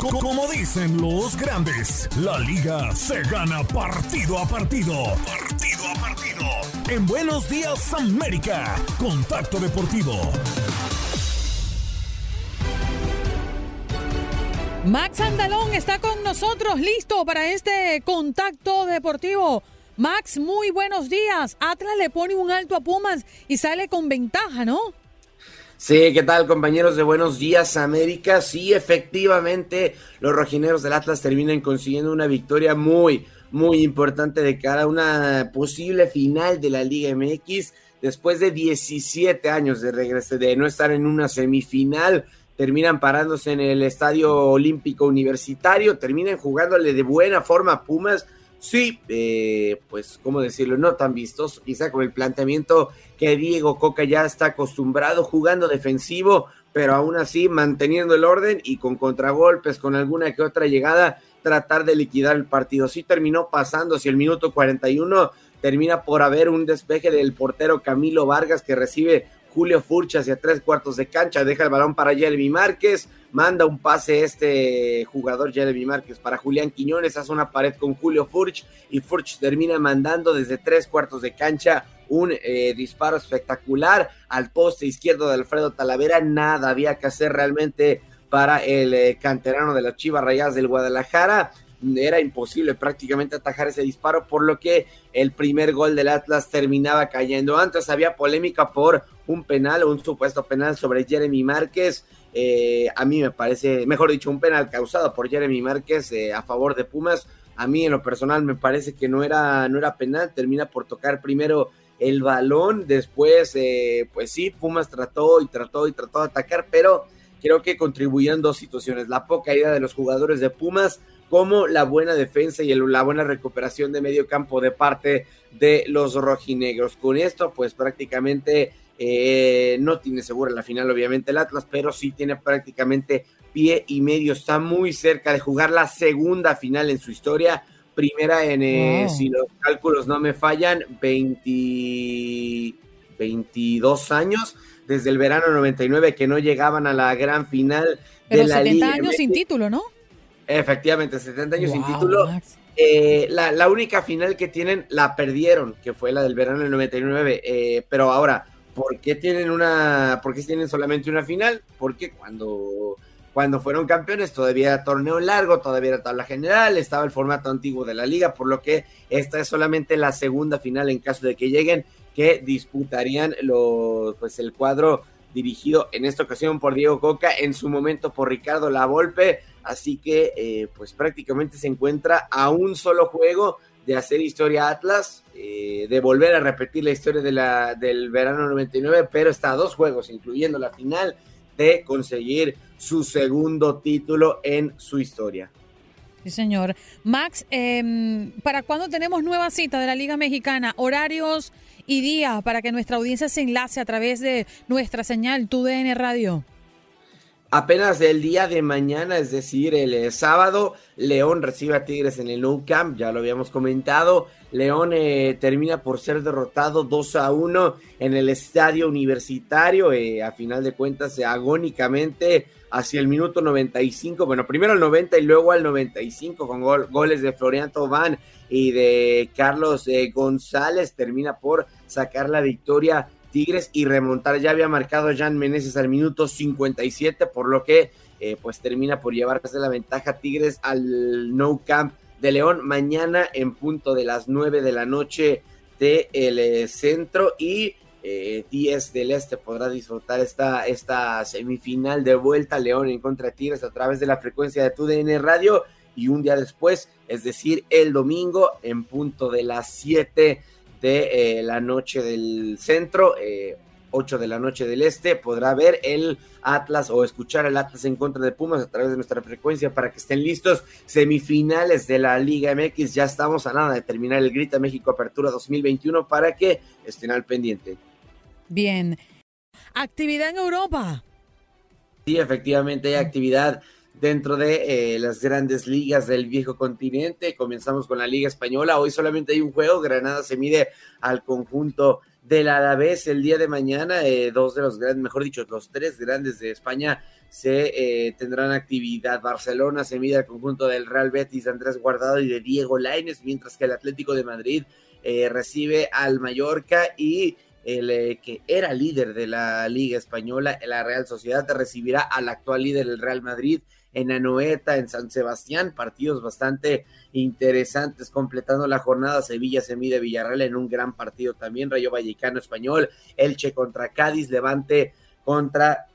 Como dicen los grandes, la liga se gana partido a partido. Partido a partido. En Buenos Días América, Contacto Deportivo. Max Andalón está con nosotros, listo para este Contacto Deportivo. Max, muy buenos días. Atlas le pone un alto a Pumas y sale con ventaja, ¿no? Sí, ¿qué tal compañeros de Buenos Días América? Sí, efectivamente, los rojineros del Atlas terminan consiguiendo una victoria muy, muy importante de cara a una posible final de la Liga MX después de 17 años de regreso, de no estar en una semifinal. Terminan parándose en el Estadio Olímpico Universitario, terminan jugándole de buena forma a Pumas. Sí, eh, pues, ¿cómo decirlo? No tan vistoso, quizá con el planteamiento que Diego Coca ya está acostumbrado, jugando defensivo, pero aún así manteniendo el orden y con contragolpes, con alguna que otra llegada, tratar de liquidar el partido. Sí terminó pasando, si el minuto 41 termina por haber un despeje del portero Camilo Vargas que recibe Julio Furch hacia tres cuartos de cancha, deja el balón para Jeremy Márquez, manda un pase este jugador Jeremy Márquez para Julián Quiñones, hace una pared con Julio Furch y Furch termina mandando desde tres cuartos de cancha un eh, disparo espectacular al poste izquierdo de Alfredo Talavera, nada había que hacer realmente para el eh, canterano de las Chivas Rayadas del Guadalajara, era imposible prácticamente atajar ese disparo, por lo que el primer gol del Atlas terminaba cayendo. Antes había polémica por un penal, un supuesto penal sobre Jeremy Márquez. Eh, a mí me parece, mejor dicho, un penal causado por Jeremy Márquez eh, a favor de Pumas. A mí en lo personal me parece que no era, no era penal, termina por tocar primero el balón, después, eh, pues sí, Pumas trató y trató y trató de atacar, pero creo que contribuían dos situaciones. La poca idea de los jugadores de Pumas como la buena defensa y la buena recuperación de medio campo de parte de los rojinegros. Con esto, pues prácticamente eh, no tiene segura la final, obviamente, el Atlas, pero sí tiene prácticamente pie y medio. Está muy cerca de jugar la segunda final en su historia. Primera en, eh, si los cálculos no me fallan, 20, 22 años, desde el verano 99 que no llegaban a la gran final pero de la 70 años sin título, ¿no? Efectivamente, 70 años sin título. Eh, la, la, única final que tienen la perdieron, que fue la del verano del 99. Eh, pero ahora, ¿por qué tienen una, por qué tienen solamente una final? Porque cuando, cuando fueron campeones todavía era torneo largo, todavía era tabla general, estaba el formato antiguo de la liga, por lo que esta es solamente la segunda final en caso de que lleguen, que disputarían los, pues el cuadro dirigido en esta ocasión por Diego Coca, en su momento por Ricardo Lavolpe, así que eh, pues prácticamente se encuentra a un solo juego de hacer historia Atlas, eh, de volver a repetir la historia de la, del verano 99, pero está a dos juegos, incluyendo la final, de conseguir su segundo título en su historia. Sí, señor. Max, eh, ¿para cuándo tenemos nueva cita de la Liga Mexicana? Horarios y días para que nuestra audiencia se enlace a través de nuestra señal TUDN Radio. Apenas el día de mañana, es decir, el eh, sábado, León recibe a Tigres en el Nou Camp, ya lo habíamos comentado. León eh, termina por ser derrotado 2 a 1 en el estadio universitario, eh, a final de cuentas, agónicamente hacia el minuto 95, bueno, primero al 90 y luego al 95 con goles de Florian Tobán y de Carlos González, termina por sacar la victoria Tigres y remontar. Ya había marcado Jan Meneses al minuto 57, por lo que eh, pues termina por llevarse la ventaja Tigres al No Camp de León mañana en punto de las 9 de la noche del el eh, centro y 10 eh, del Este podrá disfrutar esta, esta semifinal de vuelta León en contra de Tigres a través de la frecuencia de TUDN Radio y un día después, es decir, el domingo en punto de las 7 de eh, la noche del centro, eh, 8 de la noche del este, podrá ver el Atlas o escuchar el Atlas en contra de Pumas a través de nuestra frecuencia para que estén listos. Semifinales de la Liga MX, ya estamos a nada de terminar el Grita México Apertura 2021 para que estén al pendiente. Bien. Actividad en Europa. Sí, efectivamente hay actividad dentro de eh, las grandes ligas del viejo continente. Comenzamos con la Liga Española. Hoy solamente hay un juego. Granada se mide al conjunto del Alavés el día de mañana. Eh, dos de los grandes, mejor dicho, los tres grandes de España se eh, tendrán actividad. Barcelona se mide al conjunto del Real Betis Andrés Guardado y de Diego Laines, mientras que el Atlético de Madrid recibe al Mallorca y el que era líder de la Liga Española, la Real Sociedad, recibirá al actual líder del Real Madrid, en Anoeta, en San Sebastián, partidos bastante interesantes, completando la jornada Sevilla se mide Villarreal en un gran partido también, Rayo Vallecano Español, Elche contra Cádiz, Levante contra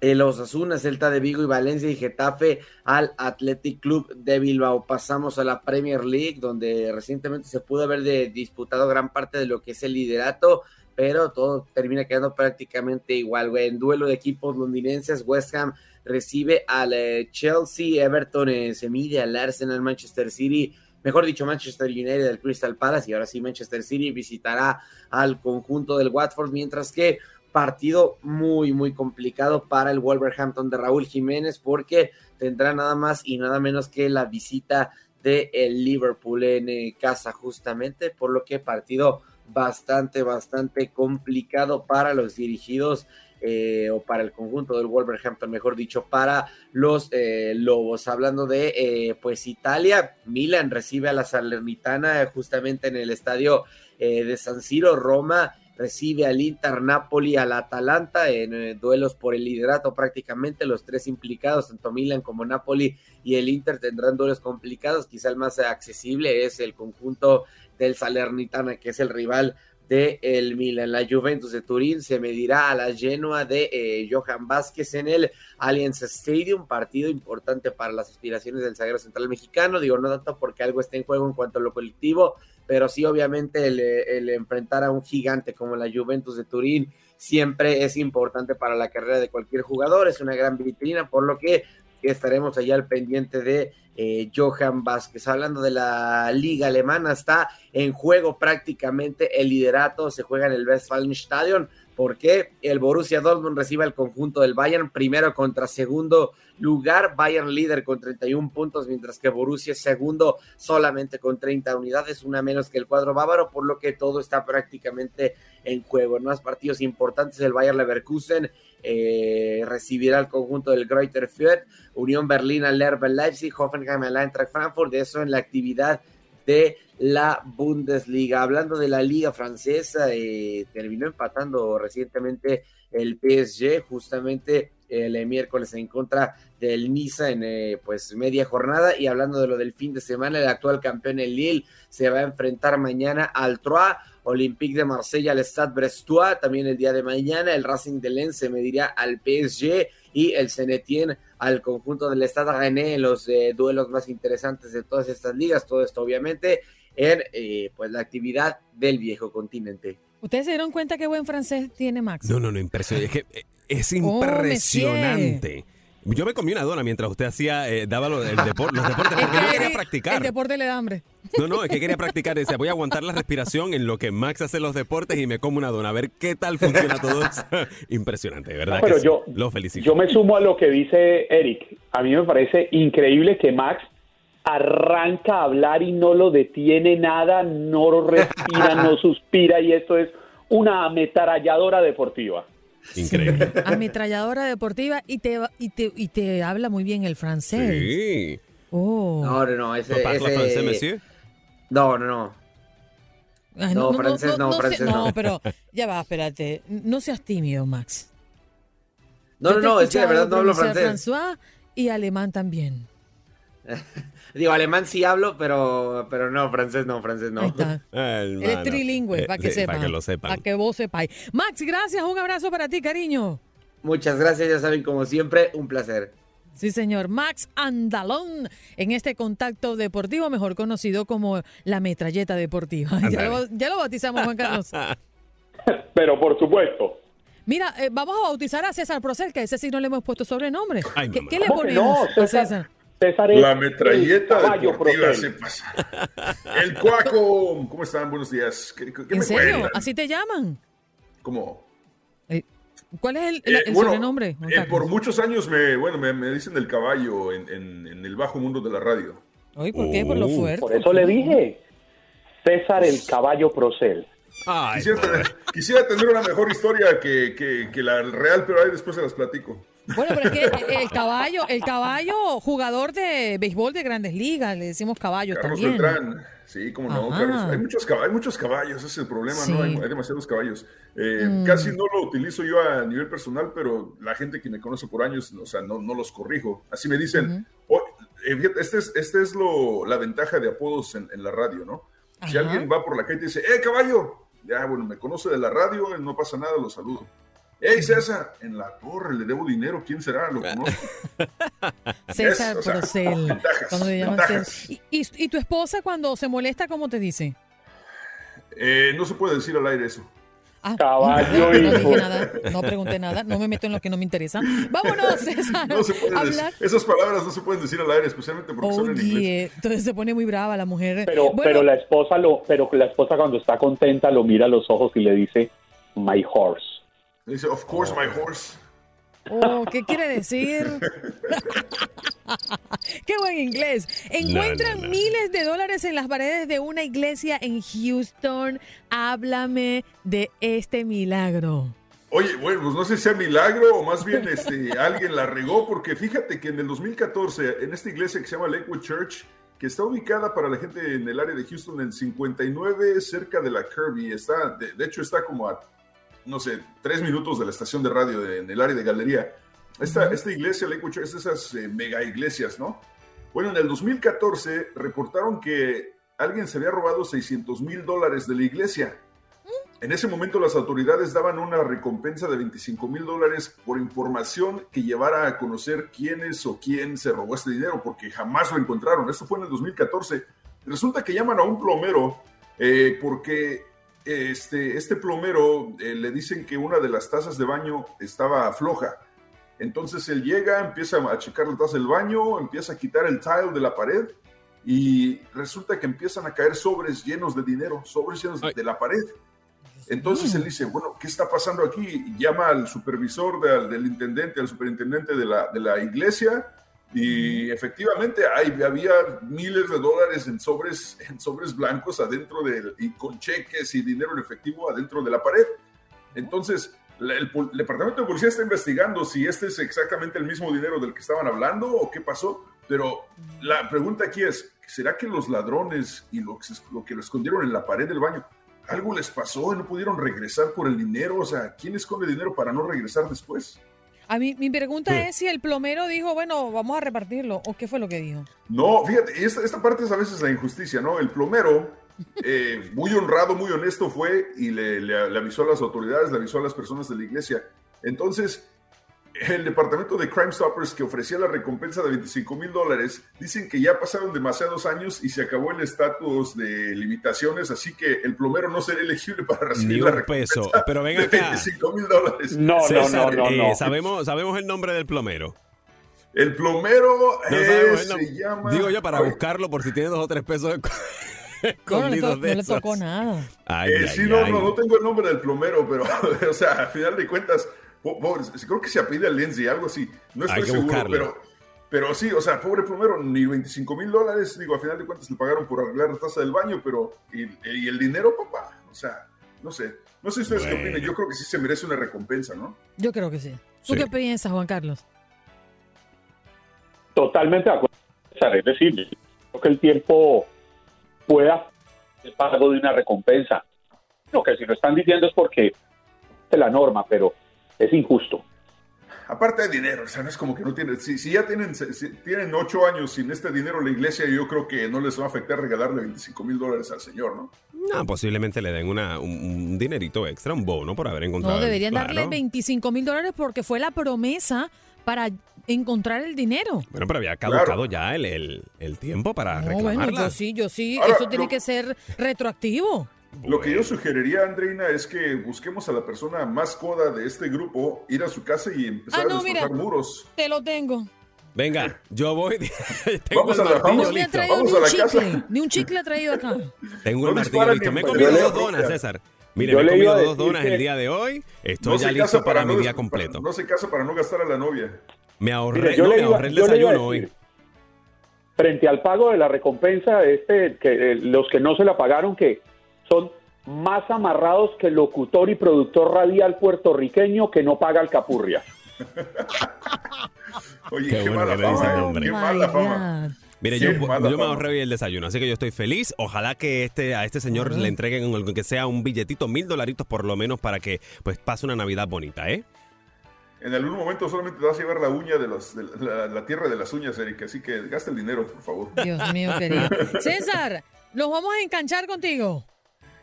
los Osasuna, Celta de Vigo y Valencia y Getafe al Athletic Club de Bilbao. Pasamos a la Premier League, donde recientemente se pudo haber disputado gran parte de lo que es el liderato, pero todo termina quedando prácticamente igual. En duelo de equipos londinenses, West Ham recibe al eh, Chelsea, Everton eh, se mide al Arsenal, Manchester City, mejor dicho, Manchester United del Crystal Palace y ahora sí Manchester City visitará al conjunto del Watford, mientras que partido muy, muy complicado para el Wolverhampton de Raúl Jiménez porque tendrá nada más y nada menos que la visita de el Liverpool en eh, casa justamente, por lo que partido bastante, bastante complicado para los dirigidos eh, o para el conjunto del Wolverhampton, mejor dicho, para los eh, Lobos. Hablando de, eh, pues, Italia, Milan recibe a la Salernitana justamente en el estadio de San Siro, Roma recibe al Inter, Napoli, al Atalanta en duelos por el liderato prácticamente los tres implicados, tanto Milan como Napoli y el Inter tendrán duelos complicados, quizá el más accesible es el conjunto del Salernitana, que es el rival de el Milan. La Juventus de Turín se medirá a la Genoa de eh, Johan Vázquez en el Allianz Stadium, partido importante para las aspiraciones del Sagrado Central Mexicano. Digo, no tanto porque algo esté en juego en cuanto a lo colectivo, pero sí obviamente el, enfrentar a un gigante como la Juventus de Turín siempre es importante para la carrera de cualquier jugador, es una gran vitrina, por lo que estaremos allá al pendiente de eh, Johan Vázquez. Hablando de la liga alemana, está en juego prácticamente el liderato, se juega en el Westfalenstadion porque el Borussia Dortmund recibe el conjunto del Bayern primero contra segundo lugar, Bayern líder con 31 puntos, mientras que Borussia segundo solamente con 30 unidades, una menos que el cuadro bávaro, por lo que todo está prácticamente en juego. En más partidos importantes, el Bayern Leverkusen eh, recibirá el conjunto del Greuther Fürth, Unión Berlín al Leipzig, Hoffenheim al Eintracht Frankfurt, de eso en la actividad de la Bundesliga. Hablando de la liga francesa, eh, terminó empatando recientemente el PSG, justamente el miércoles en contra del Niza en eh, pues media jornada. Y hablando de lo del fin de semana el actual campeón el Lille se va a enfrentar mañana al Troyes Olympique de Marsella al Stade Brestois. También el día de mañana el Racing de Lens se medirá al PSG y el Senetien al conjunto del Stade René en los eh, duelos más interesantes de todas estas ligas todo esto obviamente en eh, pues la actividad del viejo continente. ¿Ustedes se dieron cuenta qué buen francés tiene Max? No, no, no, impresionante. Es que eh, Oh, impresionante. Yo me comí una dona mientras usted hacía, eh, daba lo- el depor- los deportes, porque yo quería El practicar. deporte le da hambre. No, no, es que quería practicar. Decía, voy a aguantar la respiración en lo que Max hace los deportes y me como una dona. A ver qué tal funciona todo eso. Impresionante, de verdad. No, pero que sí. yo- Lo felicito. Yo me sumo a lo que dice Eric. A mí me parece increíble que Max arranca a hablar y no lo detiene nada, no respira, no suspira y esto es una ametralladora deportiva. Increíble. Ametralladora deportiva y te, y te, y te habla muy bien el francés. Sí. Oh. No, no, no, ese, ¿No parla ese- francés, monsieur? No, no, no. Ay, No, francés no, sé- francés no. No, pero ya va, espérate. No seas tímido, Max. No, Yo no, no, es que de verdad no hablo francés. François y alemán también. Digo, alemán sí hablo, pero, pero no, francés no, francés no. Ahí está. Trilingüe, para que sepan. Para que lo sepan. Para que vos sepáis. Max, gracias. Un abrazo para ti, cariño. Muchas gracias, ya saben, como siempre, un placer. Sí, señor. Max Andalón en este contacto deportivo, mejor conocido como la metralleta deportiva. Ya lo, ya lo bautizamos, Juan Carlos. Pero por supuesto. Mira, eh, vamos a bautizar a César Procel, que a ese sí no le hemos puesto sobrenombre. Ay, ¿Qué, le ¿Cómo que ponemos no? a César? César La metralleta el caballo deportiva Procel. se pasa. El cuaco, ¿cómo están? Buenos días. ¿Qué, qué ¿En me serio? cuentan? ¿Así te llaman? ¿Cómo? ¿Cuál es el, Eh, el- el bueno, sobrenombre? Eh, por muchos años me, bueno, me, me dicen del caballo en, en- en el bajo mundo de la radio. Ay, ¿por qué? Por lo fuerte. Por eso le dije. César el caballo Procel. Quisiera, tener, quisiera tener una mejor historia que, que- que la real, pero ahí después se las platico. Bueno, pero es que el caballo, el caballo, jugador de béisbol de grandes ligas, le decimos caballos Carlos también. Beltrán, sí, como no. Carlos. Hay muchos, caballos, hay muchos caballos, ese es el problema, Sí. ¿no? Hay, hay demasiados caballos. Eh, Mm. Casi no lo utilizo yo a nivel personal, pero la gente que me conoce por años, o sea, no, no los corrijo. Así me dicen, "Oh, eh, este es, este es lo, la ventaja de apodos en, en la radio, ¿no? Si alguien va por la calle y dice, ¡eh, caballo! Ya, bueno, me conoce de la radio, no pasa nada, lo saludo. ¡Ey, César! En la torre, le debo dinero, ¿quién será? Lo conozco. César Es, sea, ventajas, cuando le llaman ventajas. César. ¿Y, y, y tu esposa cuando se molesta, cómo te dice? Eh, no se puede decir al aire eso. Ah, Caballo, no, no dije nada, no pregunté nada, no me meto en lo que no me interesa. Vámonos, César. No se puede decir- hablar. esas palabras no se pueden decir al aire, especialmente porque son en inglés. Oye, entonces se pone muy brava la mujer. Pero, Bueno, pero la esposa lo, pero la esposa cuando está contenta lo mira a los ojos y le dice, my horse. Dice, of course, my horse. Oh, ¿qué quiere decir? Qué buen inglés. Encuentran No, no, no. miles de dólares en las paredes de una iglesia en Houston. Háblame de este milagro. Oye, bueno, pues no sé si sea milagro o más bien este, alguien la regó, porque fíjate que en el 2014, en esta iglesia que se llama Lakewood Church, que está ubicada para la gente en el área de Houston en 59, cerca de la Kirby, está, de, de hecho está como a, no sé, tres minutos de la estación de radio de- en el área de galería. Esta, esta iglesia, Lakewood Church, es de esas eh, mega iglesias, ¿no? Bueno, en el 2014 reportaron que alguien se había robado 600 mil dólares de la iglesia. En ese momento las autoridades daban una recompensa de 25 mil dólares por información que llevara a conocer quién es o quién se robó este dinero, porque jamás lo encontraron. Esto fue en el 2014. Resulta que llaman a un plomero eh, porque este, este plomero eh, le dicen que una de las tazas de baño estaba floja. Entonces él llega, empieza a checar la taza del baño, empieza a quitar el tile de la pared y resulta que empiezan a caer sobres llenos de dinero, sobres llenos de la pared. Entonces él dice, bueno, ¿qué está pasando aquí? Llama al supervisor del, del intendente, al superintendente de la, de la iglesia y efectivamente hay, había miles de dólares en sobres, en sobres blancos adentro del, y con cheques y dinero en efectivo adentro de la pared. Entonces, el, departamento de policía está investigando si este es exactamente el mismo dinero del que estaban hablando o qué pasó. Pero la pregunta aquí es, ¿será que los ladrones y lo lo que lo escondieron en la pared del baño, algo les pasó y no pudieron regresar por el dinero? O sea, ¿quién esconde dinero para no regresar después? A mí, mi pregunta es si el plomero dijo, bueno, vamos a repartirlo, o qué fue lo que dijo. No, fíjate, esta, esta parte es a veces la injusticia, ¿no? El plomero, eh, muy honrado, muy honesto fue y le, le, le avisó a las autoridades, le avisó a las personas de la iglesia. Entonces, el departamento de Crime Stoppers que ofrecía la recompensa de 25 mil dólares dicen que ya pasaron demasiados años y se acabó el estatus de limitaciones, así que el plomero no será elegible para recibir Ni la un recompensa peso. Pero ven de acá. 25 mil dólares. No, César, no, no, no, eh, no. sabemos, sabemos el nombre del plomero. El plomero No eh, sabemos se llama... Digo yo para buscarlo por si tiene dos o tres pesos No, no le, escondidos to- de no le tocó nada. Ay, eh, ay, sí, no, ay. no, no tengo el nombre del plomero, pero, o sea, al final de cuentas, creo que se apellida Lindsay, algo así. No estoy Hay que seguro, buscarlo. pero, pero sí, o sea, pobre plomero, ni 25 mil dólares, digo, al final de cuentas le pagaron por arreglar la taza del baño, pero, ¿y, y el dinero, papá? O sea, no sé. No sé ustedes qué Bueno. opinan, yo creo que sí se merece una recompensa, ¿no? Yo creo que sí. ¿Tú Sí. qué piensas, Juan Carlos? Totalmente de acuerdo. Es decir, creo que el tiempo pueda el pago de una recompensa. Lo que si lo están diciendo es porque es la norma, pero es injusto. Aparte de dinero, o sea, no es como que no tienen, si, si ya tienen, si tienen ocho años sin este dinero la iglesia, yo creo que no les va a afectar regalarle 25 mil dólares al Señor, ¿no? No, posiblemente le den una, un, un dinerito extra, un bono por haber encontrado. No, el- deberían darle claro. 25 mil dólares porque fue la promesa para encontrar el dinero. Bueno, pero había caducado ya el, el, el tiempo para No, reclamarla. bueno, yo sí, yo sí. Ahora, Eso tiene lo- que ser retroactivo. Lo que yo sugeriría, Andreina, es que busquemos a la persona más coda de este grupo, ir a su casa y empezar Ah, no, a destrozar mira. muros. Te lo tengo. Venga, yo voy. Tengo Vamos el a la- vamos- No me ha listo. traído Vamos ni a un la casa. chicle. Ni un chicle ha traído acá. Tengo No el martillo listo. Me he comido dos donas, César. Mire, Yo me he comido dos donas el día de hoy. Estoy No ya listo para, mi día completo. para- no se casa para no gastar a la novia. Me ahorré, Mire, yo no, le me ahorré el desayuno hoy. Frente al pago de la recompensa, este, que eh, los que no se la pagaron, que son más amarrados que el locutor y productor radial puertorriqueño que no paga alcapurria. Oye, Qué qué, bueno mala fama, nombre. qué mala fama. Mire, yo, yo me ahorré hoy el desayuno, así que yo estoy feliz. Ojalá que este a este señor le entreguen algo que sea un billetito, mil dolaritos por lo menos, para que pues pase una Navidad bonita, ¿eh? En algún momento solamente te vas a llevar la uña de, los, de la, la tierra de las uñas, Erika, así que gasta el dinero, por favor. Dios mío, querido. César, nos vamos a enganchar contigo.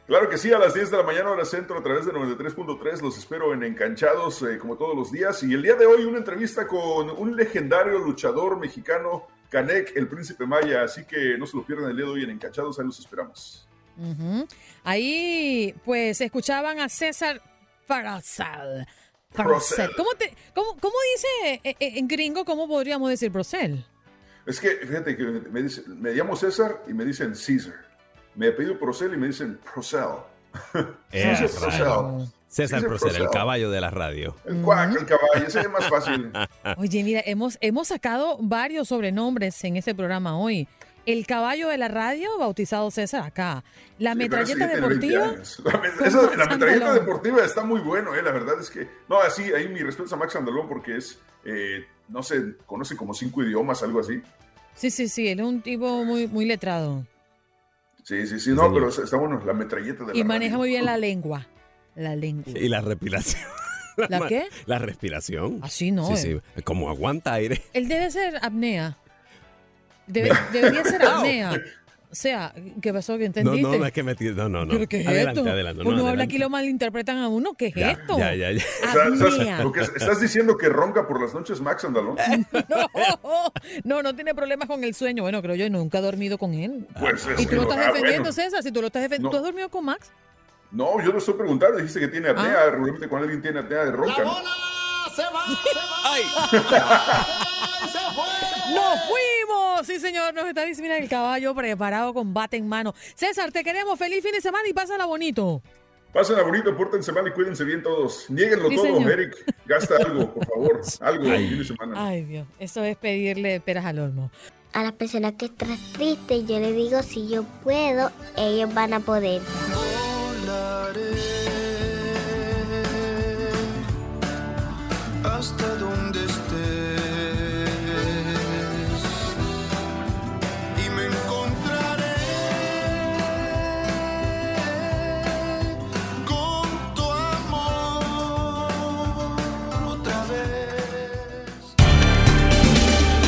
Claro que sí, a las 10 de la mañana hora centro a través de 93.3 los espero en Enganchados eh, como todos los días y el día de hoy una entrevista con un legendario luchador mexicano, Canek, el príncipe maya, así que no se lo pierdan el día de hoy en Enganchados, ahí los esperamos. Ahí, pues, escuchaban a César. Procel. ¿Cómo, te, cómo, cómo dice eh, eh, en gringo? ¿Cómo podríamos decir Procel? Es que fíjate que me, dice, me llamo César y me dicen Caesar. Me pedido Procel y me dicen Procel. Eh, César rayos. Procel. César Procel, el caballo de la radio. El cuac, el caballo, ese es más fácil. Oye, mira, hemos, hemos sacado varios sobrenombres en este programa hoy. El caballo de la radio, bautizado César acá. La Sí, metralleta ya tiene 20 deportiva. La, esa- la metralleta deportiva está muy bueno, eh, la verdad es que... No, así, ahí mi respeto a Max Andalón porque es, eh, no sé, conoce como cinco idiomas, algo así. Sí, sí, sí, él es un tipo muy, muy letrado. Sí, sí, sí, no, pero está bueno, la metralleta de la Y maneja radio. muy bien la lengua. La lengua. Y la respiración. ¿La qué? La respiración. Así no, Sí, eh. sí. Como aguanta aire. Él debe ser apnea. Debe- debería ser apnea. O sea, ¿qué pasó? ¿Que No, entendiste? no, no es que me No, no, no. ¿Pero qué es adelante, esto? adelante. Uno no, habla aquí lo malinterpretan a uno. ¿Qué es Ya, esto? Ya, ya, ya. O sea, estás- diciendo que ronca por las noches Max Andalón. No, no, no tiene problemas con el sueño. Bueno, creo yo, nunca he dormido con él. Pues es y tú lo estás ah, defendiendo, bueno. César. Si tú lo estás defendiendo, No. ¿tú has dormido con Max? No, yo lo estoy preguntando, dijiste que tiene apnea, Ah. regularmente cuando alguien tiene apnea de ronca, ¿no? se va, ¡Ay! ¡Nos fuimos! Sí, señor, nos está diciendo el caballo preparado con bate en mano. César, te queremos. Feliz fin de semana y pásala bonito. Pásenla bonito, pórtense mal y cuídense bien todos. Niéguenlo Sí, todo, señor. Eric. Gasta algo, por favor. Algo el fin de semana. Ay, Dios, eso es pedirle peras al olmo. A la persona que está triste, yo le digo, si yo puedo, ellos van a poder. hasta